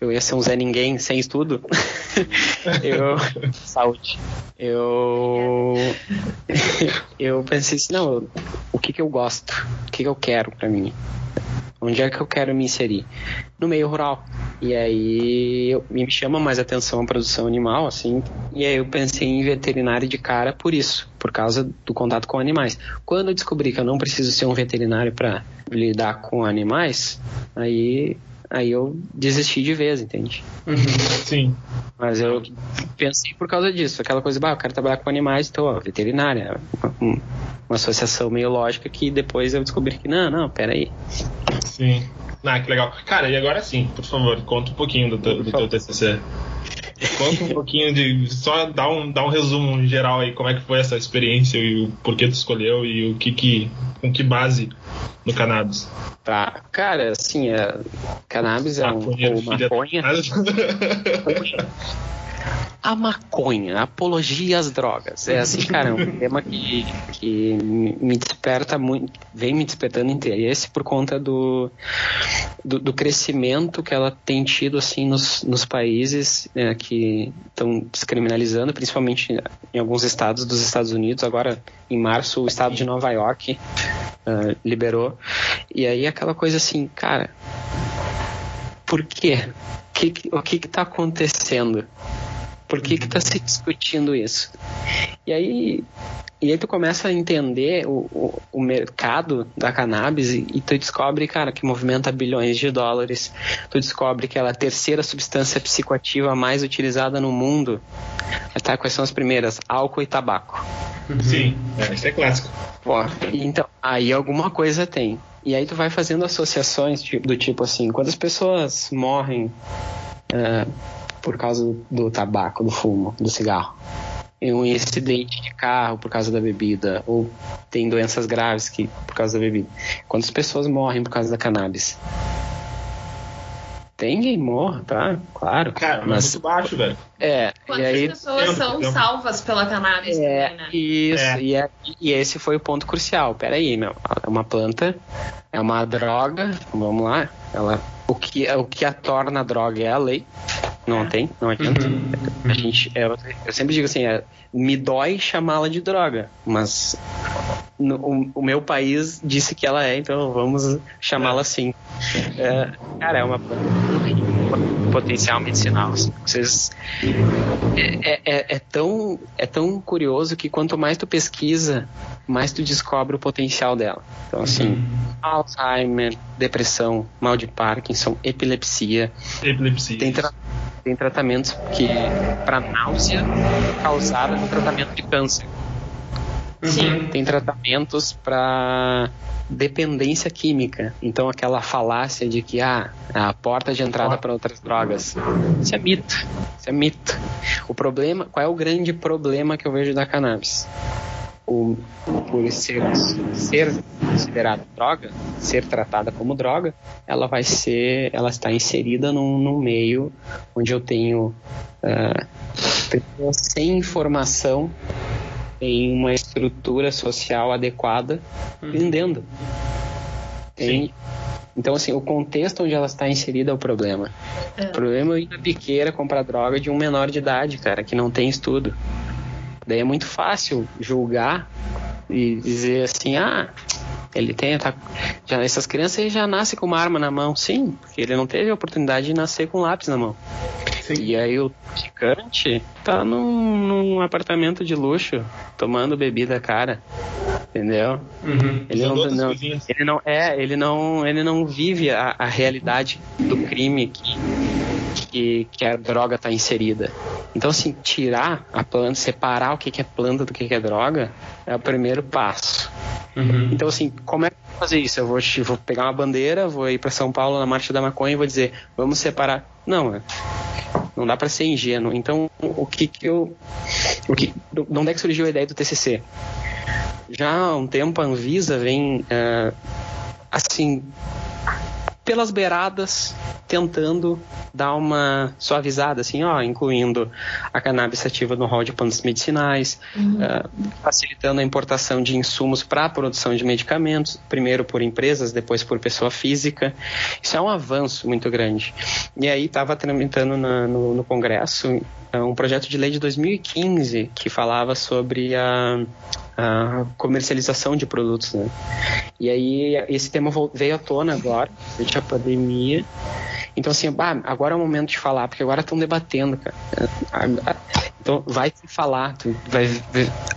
eu ia ser um Zé Ninguém sem estudo. [LAUGHS] eu. Saúde. Eu. [LAUGHS] eu pensei assim, não, o que que eu gosto? O que que eu quero pra mim? Onde é que eu quero me inserir? No meio rural. E aí eu, me chama mais atenção a produção animal, assim. E aí eu pensei em veterinário de cara por isso, por causa do contato com animais. Quando eu descobri que eu não preciso ser um veterinário para lidar com animais, aí aí eu desisti de vez, entende? Uhum. Sim. Mas eu pensei por causa disso, aquela coisa, bah, eu quero trabalhar com animais, então, ó, veterinária, uma, um- uma associação meio lógica que depois eu descobri que não, não, peraí. Sim. Ah, que legal. Cara, e agora sim, por favor, conta um pouquinho do, teu- do teu TCC. Conta um pouquinho de. Só dá um, dá um resumo geral aí, como é que foi essa experiência e o porquê tu escolheu e o que que. com que base no cannabis. Tá, cara, assim, é, cannabis é um, Maconheiro, ou filha da- maconha. [LAUGHS] [LAUGHS] a maconha, a apologia às drogas. É assim, [LAUGHS] cara, é um tema que, que me desperta muito, vem me despertando interesse por conta do, do, do crescimento que ela tem tido assim nos, nos países né, que estão descriminalizando, principalmente em alguns estados dos Estados Unidos. Agora, em março, o estado de Nova York uh, liberou. E aí aquela coisa assim, cara, por quê? O que está acontecendo? Por que está se discutindo isso? E aí, e aí tu começa a entender o, o, o mercado da cannabis e, e, tu descobre, cara, que movimenta bilhões de dólares. Tu descobre que ela é a terceira substância psicoativa mais utilizada no mundo. Tá, quais são as primeiras? Álcool e tabaco. Sim, é, isso é clássico. Pô, então, aí alguma coisa tem. E aí tu vai fazendo associações do tipo assim, quando as pessoas morrem uh, por causa do tabaco, do fumo, do cigarro. Em um incidente de carro por causa da bebida, ou tem doenças graves que, por causa da bebida. Quantas pessoas morrem por causa da cannabis? Tem quem morra, tá? Claro. Cara, mas é muito baixo, velho. É. Quantas e aí, pessoas são tempo. salvas pela cannabis é, também, né? Isso, é. E, é, e esse foi o ponto crucial. Pera aí, meu. É uma planta, é uma droga, vamos lá. Ela, o, que, o que a torna droga é a lei. Não tem, não adianta. Uhum. A gente, eu, eu, sempre digo assim, é, me dói chamá-la de droga, mas no, o, o, meu país disse que ela é, então vamos chamá-la assim. É, cara, é uma potencial medicinal. Assim. Vocês é, é, é, é, tão é tão curioso que quanto mais tu pesquisa, mais tu descobre o potencial dela. Então assim, uhum. Alzheimer, depressão, mal de Parkinson, epilepsia, epilepsia. Tem tra tem tratamentos que para náusea causada no tratamento de câncer. Uhum. Sim, tem tratamentos para dependência química. Então aquela falácia de que ah, a porta de entrada para outras drogas. Isso é mito. Isso é mito. O problema, qual é o grande problema que eu vejo da cannabis? o, por ser, ser considerada droga, ser tratada como droga, ela vai ser, ela está inserida num, num meio onde eu tenho uh, pessoas sem informação em uma estrutura social adequada uhum. vendendo. Tem, então, assim, o contexto onde ela está inserida é o problema. É. O problema é ir na piqueira comprar droga de um menor de idade, cara, que não tem estudo. Daí é muito fácil julgar e dizer assim, ah, ele tem, tá, já essas crianças já nascem com uma arma na mão, sim, porque ele não teve a oportunidade de nascer com um lápis na mão. Sim. E aí o traficante tá num, num, apartamento de luxo, tomando bebida cara, entendeu? Uhum. Ele, não, não, ele não é, ele não, ele não vive a, a realidade do crime que que, que a droga está inserida. Então, assim, tirar a planta, separar o que, que é planta do que, que é droga, é o primeiro passo. Uhum. Então, assim, como é que eu vou fazer isso? Eu vou, vou pegar uma bandeira, vou ir para São Paulo na Marcha da Maconha e vou dizer, vamos separar. Não, é, não dá para ser ingênuo. Então, o que que eu. O que, de onde é que surgiu a ideia do TCC? Já há um tempo a Anvisa vem, uh, assim, pelas beiradas, tentando dar uma suavizada, assim, ó, incluindo a cannabis ativa no rol de plantas medicinais, uhum. uh, facilitando a importação de insumos para a produção de medicamentos, primeiro por empresas, depois por pessoa física. Isso é um avanço muito grande. E aí estava tramitando na, no, no Congresso uh, um projeto de lei de 2015 que falava sobre a a comercialização de produtos, né? E aí esse tema veio à tona agora, durante a pandemia. Então assim, bah, agora é o momento de falar, porque agora estão debatendo, cara. Então vai se falar, tu vai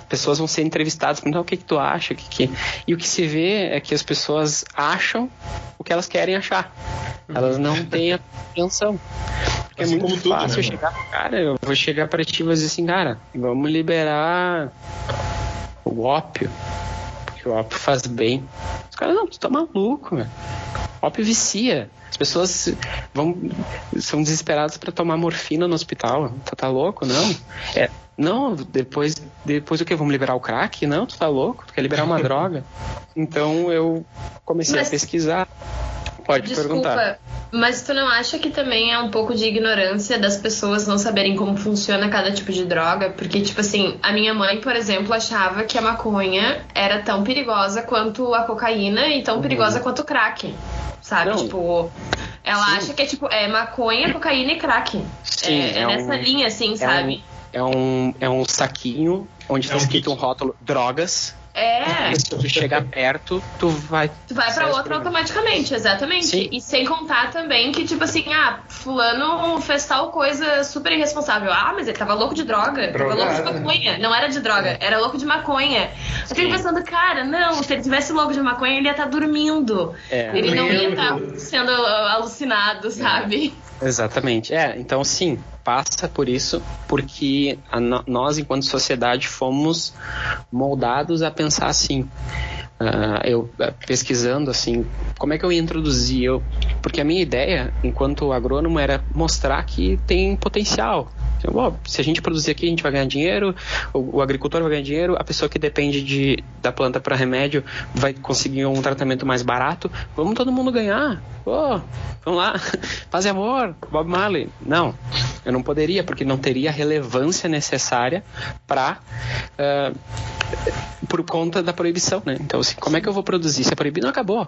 pessoas vão ser entrevistadas, perguntar o que, que tu acha, o que, que e o que se vê é que as pessoas acham o que elas querem achar. Elas não têm a atenção. Porque é assim é muito fácil tudo, né? chegar, cara, eu vou chegar para ti e dizer assim, cara, vamos liberar o ópio, porque o ópio faz bem. Os caras, não, tu tá maluco, velho. Ópio vicia. As pessoas vão são desesperadas para tomar morfina no hospital. Tu tá louco? Não. É, não, depois, depois o que? Vamos liberar o crack? Não, tu tá louco? Tu quer liberar uma [LAUGHS] droga? Então eu comecei Mas... a pesquisar Pode Desculpa, perguntar. mas tu não acha que também é um pouco de ignorância das pessoas não saberem como funciona cada tipo de droga? Porque, tipo assim, a minha mãe, por exemplo, achava que a maconha era tão perigosa quanto a cocaína e tão perigosa quanto o crack. Sabe? Não. Tipo, ela Sim. acha que é tipo, é maconha, cocaína e crack. Sim, é, é é nessa um- linha, assim, É sabe? um, é um, é um saquinho onde É tá um escrito kit. um rótulo drogas. É. E se tu chegar perto, tu vai. Tu vai pra outra experimentando. automaticamente, exatamente. Sim. E sem contar também que, tipo assim, ah, fulano fez tal coisa super irresponsável. Ah, mas ele tava louco de droga, tava louco de maconha. Não era de droga, era louco de maconha. Eu fico pensando, cara, não, se ele tivesse louco de maconha, ele ia estar dormindo. É, Ele não ia estar Dormindo. sendo ah, alucinado, sabe? exatamente. É, então sim, passa por isso, porque a nós, enquanto sociedade, fomos moldados a pensar assim. Ah, eu ah, pesquisando assim, como é que eu ia introduzir? Eu, porque a minha ideia, enquanto agrônomo, era mostrar que tem potencial. Então, bom, se a gente produzir aqui, a gente vai ganhar dinheiro, o, o agricultor vai ganhar dinheiro, a pessoa que depende de, da planta para remédio vai conseguir um tratamento mais barato. Vamos todo mundo ganhar. Pô, vamos lá, paz e amor, Bob Marley. Não, eu não poderia, porque não teria a relevância necessária para por conta da proibição, né? Então, assim, como é que eu vou produzir? Se é proibido, não acabou.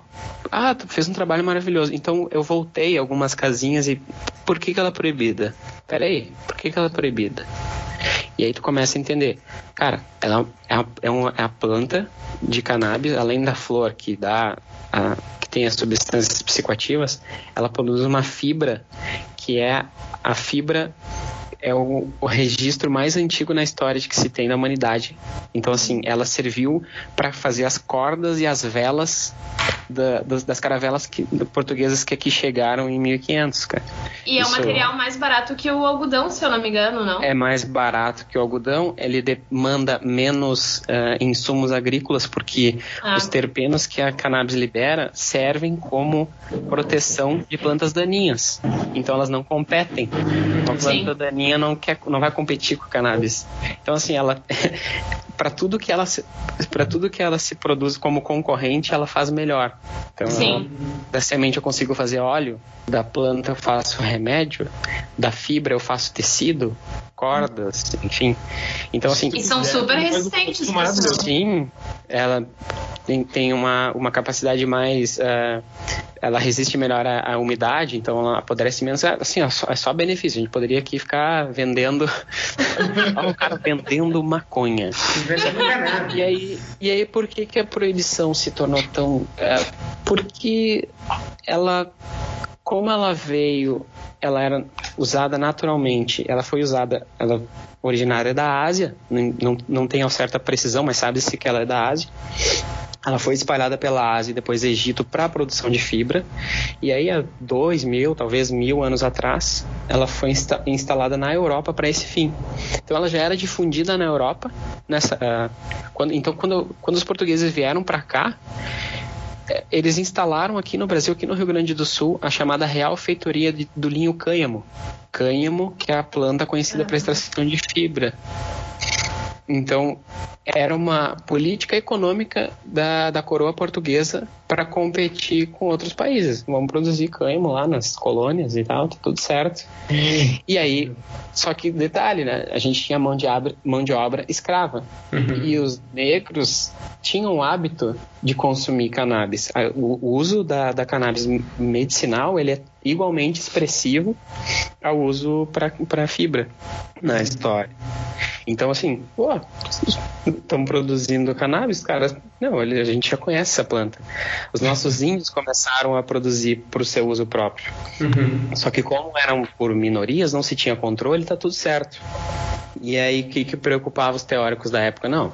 Ah, tu fez um trabalho maravilhoso. Então, eu voltei algumas casinhas e por que, que ela é proibida? Peraí, por que, que ela é proibida? E aí tu começa a entender. Cara, ela é, a, é, uma, é a planta de cannabis, além da flor que dá a- que tem as substâncias psicoativas, ela produz uma fibra que é a fibra é o, o registro mais antigo na história de que se tem na humanidade. Então, assim, ela serviu para fazer as cordas e as velas da- das, das caravelas que, portuguesas que aqui chegaram em 1500, cara. E é um Isso- material mais barato que o algodão, se eu não me engano, não? É mais barato que o algodão, ele demanda menos eh, insumos agrícolas, porque Ah. os terpenos que a cannabis libera servem como proteção de plantas daninhas. Então elas não competem. Uma Sim. planta daninha não, quer, não vai competir com a cannabis. Então assim, ela [LAUGHS] para tudo que ela para tudo que ela se produz como concorrente, ela faz melhor. Então, Sim. ela- da semente eu consigo fazer óleo, da planta eu faço remédio, da fibra eu faço tecido, cordas, enfim. Então assim, E são É, super faz um resistentes. Sim, ela tem, tem uma, uma capacidade mais. eh, ela resiste melhor à, à umidade, então ela apodrece menos. É, Assim, ó, só- é só benefício. A gente poderia aqui ficar vendendo. [LAUGHS] Olha o cara vendendo maconha. E aí, e aí por que, que a proibição se tornou tão. é, porque ela. Como ela veio, ela era usada naturalmente, ela foi usada, ela originária da Ásia, não, não, tem certa precisão, mas sabe-se que ela é da Ásia. Ela foi espalhada pela Ásia e depois Egito para a produção de fibra. E aí, há dois mil, talvez mil anos atrás, ela foi insta- instalada na Europa para esse fim. Então, ela já era difundida na Europa. Nessa, ah, quando, então, quando, quando os portugueses vieram para cá, eles instalaram aqui no Brasil, aqui no Rio Grande do Sul, a chamada Real Feitoria de- do Linho Cânhamo. Cânhamo, que é a planta conhecida para extração de fibra. Então, era uma política econômica da, da coroa portuguesa para competir com outros países. Vamos produzir cânhamo lá nas colônias e tal, tá tudo certo. E aí, só que detalhe, né? A gente tinha mão de obra, mão de obra escrava. E os negros tinham o hábito de consumir cannabis. O, uso da, da cannabis medicinal, ele é igualmente expressivo ao uso para fibra na história. Então, assim, estão produzindo cannabis, cara. Não, a gente já conhece essa planta. Os nossos índios começaram a produzir para o seu uso próprio. Uhum. Só que como eram por minorias, não se tinha controle, tá tudo certo. E aí, o que, que preocupava os teóricos da época? Não.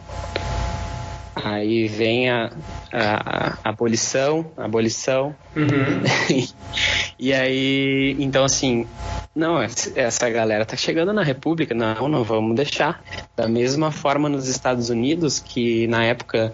Aí vem a, a, a abolição, a abolição, Uhum. [LAUGHS] e aí, então assim, não, essa galera tá chegando na República, não, não vamos deixar. Da mesma forma nos Estados Unidos, que na época,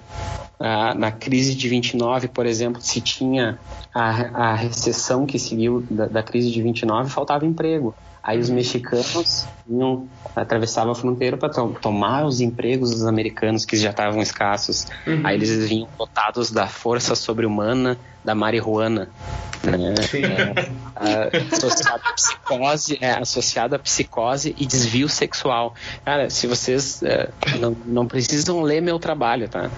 na crise de 29, por exemplo, se tinha a, a recessão que seguiu da, da crise de 29, faltava emprego. Aí os mexicanos vinham, atravessavam a fronteira para tomar os empregos dos americanos que já estavam escassos. Uhum. Aí eles vinham dotados da força sobre-humana da marihuana. né? É, à psicose, é, associado a psicose e desvio sexual. Cara, se vocês é, não, não precisam ler meu trabalho, tá?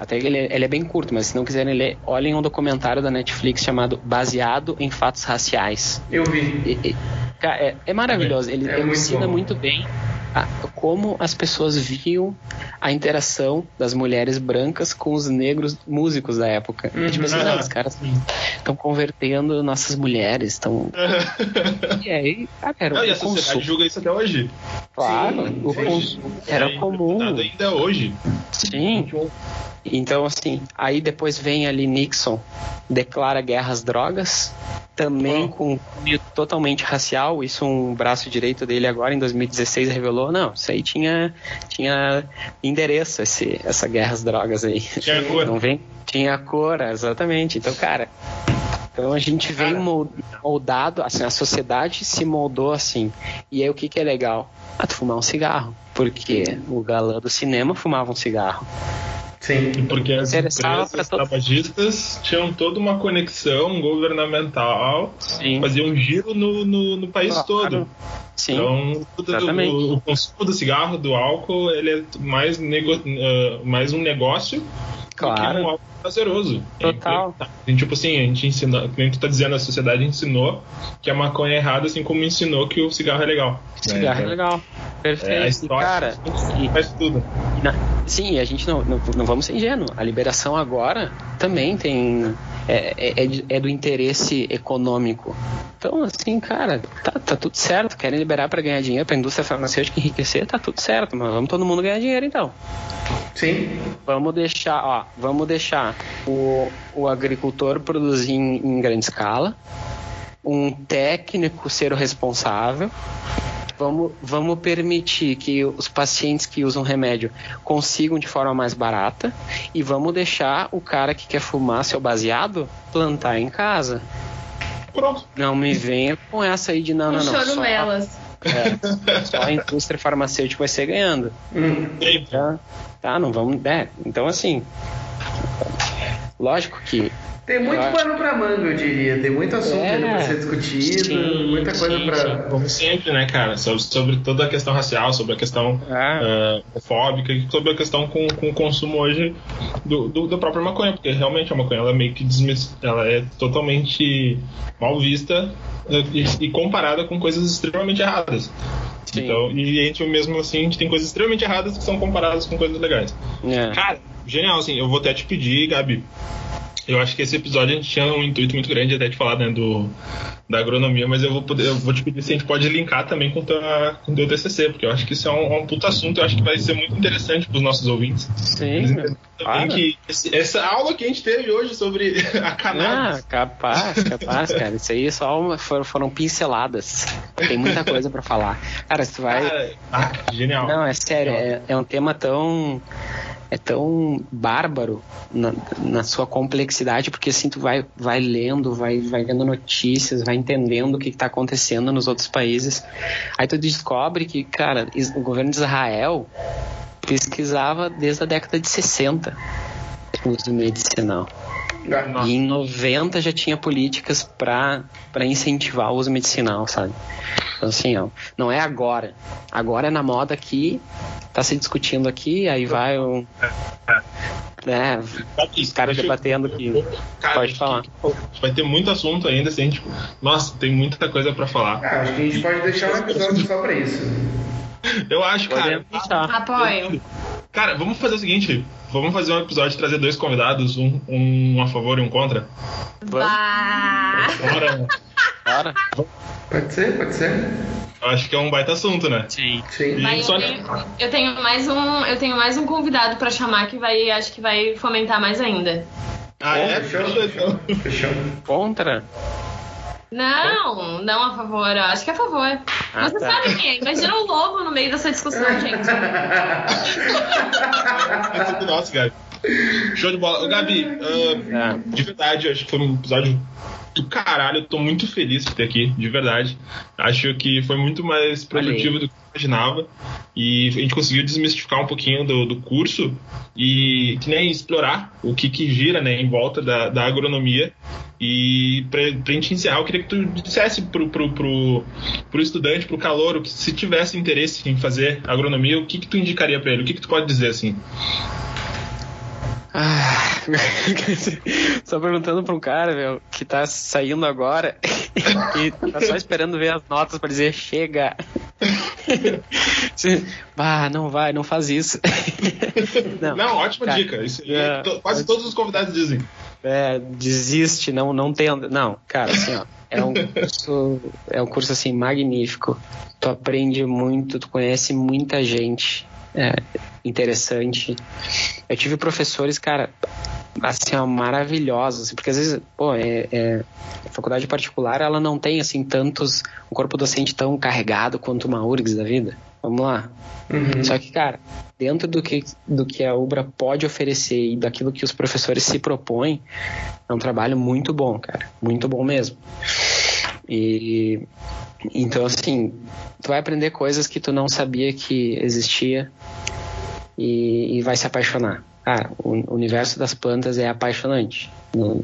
Até ele, ele é bem curto, mas se não quiserem ler, olhem um documentário da Netflix chamado Baseado em Fatos Raciais. Eu vi. E- e- é, é maravilhoso. Ele É muito elucida bom. muito bem a- como as pessoas viam a interação das mulheres brancas com os negros músicos da época. Uhum. Tipo assim, não, os caras estão convertendo nossas mulheres, estão. [LAUGHS] E aí, cara, era Não, e a sociedade consumo. julga isso até hoje. Claro, Sim, o consumo era É comum. interpretado Ainda hoje. Sim. Então, assim, aí depois vem ali Nixon, declara guerra às drogas, também com um cunho totalmente racial. Isso um braço direito dele agora, em 2016, revelou. Não, isso aí tinha, tinha endereço, esse, essa guerra às drogas aí. Tinha cor. Não vem? Tinha cor, exatamente. Então, cara, então a gente vem moldado, assim, a sociedade se moldou assim. E aí o que que é legal? Ah, tu fumar um cigarro. Porque o galã do cinema fumava um cigarro. Sim. Porque as Interessava empresas todo- tabagistas tinham toda uma conexão governamental, Sim. faziam um giro no, no, no país Claro. todo. Sim. Então, o, o consumo do cigarro, do álcool, ele é mais, nego, ah, mais um negócio Claro. um álcool prazeroso. Total. É, tipo assim, a gente ensina, como tu tá dizendo, a sociedade ensinou que a maconha é errada, assim como ensinou que o cigarro é legal. Cigarro é legal. Perfeito. É, a história cara, e- faz tudo. e na- sim, a gente não, não, não vamos ser ingênuos. A liberação agora também tem. É, é- é é do interesse econômico. Então, assim, cara, tá, tá tudo certo. Querem liberar para ganhar dinheiro, para a indústria farmacêutica enriquecer, tá tudo certo. Mas vamos todo mundo ganhar dinheiro então. Sim. Vamos deixar, ó, vamos deixar o, o agricultor produzir em, em grande escala, um técnico ser o responsável. Vamos, vamos permitir que os pacientes que usam remédio consigam de forma mais barata e vamos deixar o cara que quer fumar seu baseado plantar em casa. Pronto. Não me venha com essa aí de não, não, não. Só, chorumelas. é, só a indústria farmacêutica vai ser ganhando. Hum. Tá, tá, não vamos. É, então assim. Lógico que. Tem muito acho- pano pra manga, eu diria. Tem muito assunto É. ainda pra ser discutido, Sim, muita coisa sim, pra. Como sempre, né, cara? Sobre, sobre toda a questão racial, sobre a questão Ah, ah, homofóbica e sobre a questão com, com o consumo hoje do, do, da própria maconha, porque realmente a maconha ela é meio que desmis, ela é totalmente mal vista ah, e, e comparada com coisas extremamente erradas. Sim. Então, e a gente mesmo assim, a gente tem coisas extremamente erradas que são comparadas com coisas legais. é. Cara, genial, assim, eu vou até te pedir, Gabi. Eu acho que esse episódio a gente tinha um intuito muito grande até de falar né, do, da agronomia, mas eu vou, poder, eu vou te pedir se a gente pode linkar também com com o teu TCC, porque eu acho que isso é um, um puta assunto, eu acho que vai ser muito interessante para os nossos ouvintes. Sim. também claro. que esse- essa aula que a gente teve hoje sobre [LAUGHS] a Ah, cannabis. capaz, capaz, cara. Isso aí só uma, foram, foram pinceladas. Tem muita coisa pra falar. Cara, se tu vai. Cara, ah, genial. Não, é sério, é, é um tema tão. É tão bárbaro na, na sua complexidade, porque assim tu vai, vai lendo, vai, vai vendo notícias, vai entendendo o que está acontecendo nos outros países. Aí tu descobre que, cara, o governo de Israel pesquisava desde a década de 60 o uso medicinal. Ah, E em 90 já tinha políticas para incentivar o uso medicinal, sabe? Então, assim, ó, não é agora. Agora é na moda aqui, tá se discutindo aqui, aí vai um. Né, os caras debatendo que. Cara, Pode falar. que vai ter muito assunto ainda, assim, tipo, nossa, tem muita coisa para falar. Ah, acho que a gente pode deixar um episódio só pra isso. Eu acho, cara. Deixar. Apoio. Cara, vamos fazer o seguinte: vamos fazer um episódio e trazer dois convidados, um, um a favor e um contra. Vamos. Bah. Bora. Bora? Pode ser, pode ser. Eu acho que é um baita assunto, né? Sim. Sim. Vai, eu, tenho, eu tenho mais um, eu tenho mais um convidado pra chamar que vai, acho que vai fomentar mais ainda. Ah, é? Fechou? Fechou, então. Fechou. Contra? Não, não a favor, eu acho que é a favor. Ah, Você tá. sabe quem é? Imagina o lobo no meio dessa discussão, [LAUGHS] gente. É tudo nosso, Gabi. Show de bola. Ô, Gabi, ah, É. de verdade, eu acho que foi um episódio do caralho. Eu tô muito feliz de ter aqui, de verdade. Acho que foi muito mais produtivo do que imaginava. E a gente conseguiu desmistificar um pouquinho do, do curso e que nem explorar o que, que gira né, em volta da, da agronomia. E pra, pra gente encerrar, eu queria que tu dissesse pro, pro, pro, pro estudante, pro calor, que se tivesse interesse em fazer agronomia, o que, que tu indicaria para ele? O que, que tu pode dizer assim? Ah, [LAUGHS] só perguntando pra um cara, meu, que tá saindo agora [LAUGHS] e tá só esperando ver as notas pra dizer chega. [LAUGHS] bah, não vai, não faz isso. Não, não ótima cara, dica. Isso, é, quase todos os convidados dizem. É, desiste, não, não tenta. Não, cara, assim, ó. É um curso, é um curso assim magnífico. Tu aprende muito, tu conhece muita gente é, interessante. Eu tive professores, cara, assim, ó, maravilhosos, porque às vezes, pô, é, é, a faculdade particular, ela não tem, assim, tantos, um corpo docente tão carregado quanto uma URGS da vida. Vamos lá. Uhum. Só que, cara, dentro do que, do que a UBRA pode oferecer e daquilo que os professores se propõem, é um trabalho muito bom, cara. Muito bom mesmo. E então, assim, tu vai aprender coisas que tu não sabia que existia e, e vai se apaixonar. Ah, o universo das plantas é apaixonante. Eu,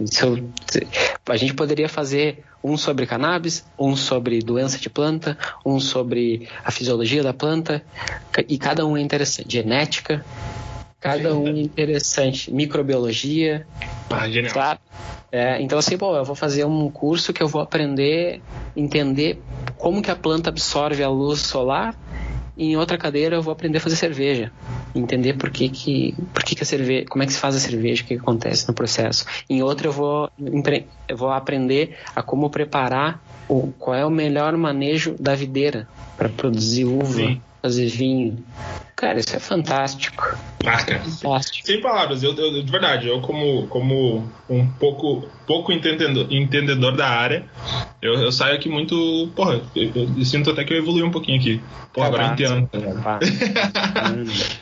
a gente poderia fazer um sobre cannabis, um sobre doença de planta, um sobre a fisiologia da planta, e cada um é interessante. Genética, cada um é interessante. Microbiologia. Ah, genial. É, então, assim, pô, eu vou fazer um curso que eu vou aprender, entender como que a planta absorve a luz solar. Em outra cadeira eu vou aprender a fazer cerveja, entender por que que, por que, que a cerveja, como é que se faz a cerveja, o que, que acontece no processo. Em outra eu vou, eu vou aprender a como preparar o, qual é o melhor manejo da videira para produzir uva. Sim fazer vinho. Cara, isso é fantástico. Ah, cara. Fantástico. Sem palavras, eu, eu, de verdade, eu como, como um pouco, pouco entendedor, entendedor da área, eu, eu saio aqui muito. Porra, eu, eu, sinto até que eu evolui um pouquinho aqui. Porra, agora eu entendo.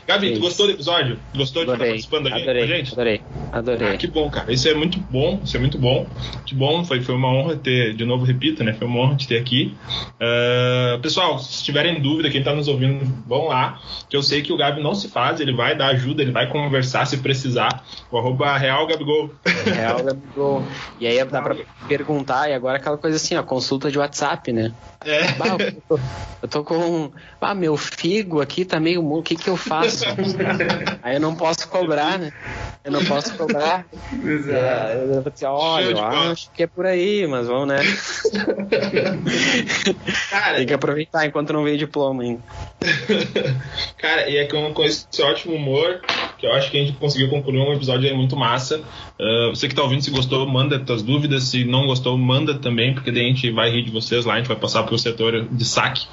Gabi, tu gostou do episódio? Gostou adorei, de estar participando aqui adorei, com a gente? Adorei, adorei. Ah, que bom, cara. Isso é muito bom, isso é muito bom. Que bom, foi, foi uma honra ter, de novo, repito, né? Foi uma honra te ter aqui. Uh, pessoal, se tiverem dúvida, quem tá nos ouvindo vão lá, que eu sei que o Gabi não se faz, ele vai dar ajuda, ele vai conversar se precisar. O arroba Real Gabigol. Real Gabigol. E aí dá pra perguntar, e agora aquela coisa assim, ó, consulta de WhatsApp, né? É. Bah, eu, tô, eu tô com. Ah, meu figo aqui tá meio. O que que eu faço? [LAUGHS] aí eu não posso cobrar, né? Eu não posso cobrar. [LAUGHS] É, eu vou dizer, olha, eu acho que é por aí, mas vamos, né? [LAUGHS] Cara, Tem que aproveitar enquanto não veio diploma ainda. [LAUGHS] Cara, e é com, com esse ótimo humor que eu acho que a gente conseguiu concluir um episódio aí muito massa. Uh, você que tá ouvindo, se gostou, manda suas dúvidas. Se não gostou, manda também, porque daí a gente vai rir de vocês lá, a gente vai passar pro setor de saque.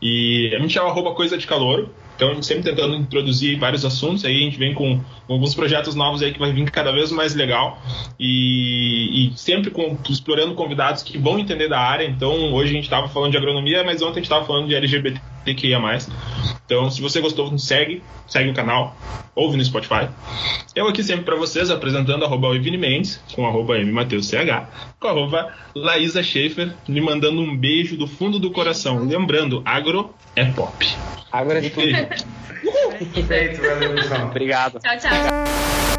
E a gente é o arroba coisa de calor. Então a gente sempre tentando introduzir vários assuntos, aí a gente vem com, com alguns projetos novos aí que vai vir cada vez mais legal e, e, sempre com, explorando convidados que vão entender da área. Então hoje a gente estava falando de agronomia, mas ontem a gente estava falando de LGBTQIA+. Então se você gostou, segue, segue o canal, ouve no Spotify. Eu aqui sempre para vocês apresentando arroba Vini Mendes, com arroba MMatheusch, com arroba Laísa Schaefer, me mandando um beijo do fundo do coração. Lembrando, agro é pop. Agora é tudo. Feito, valeu, pessoal. Obrigado. Tchau, tchau.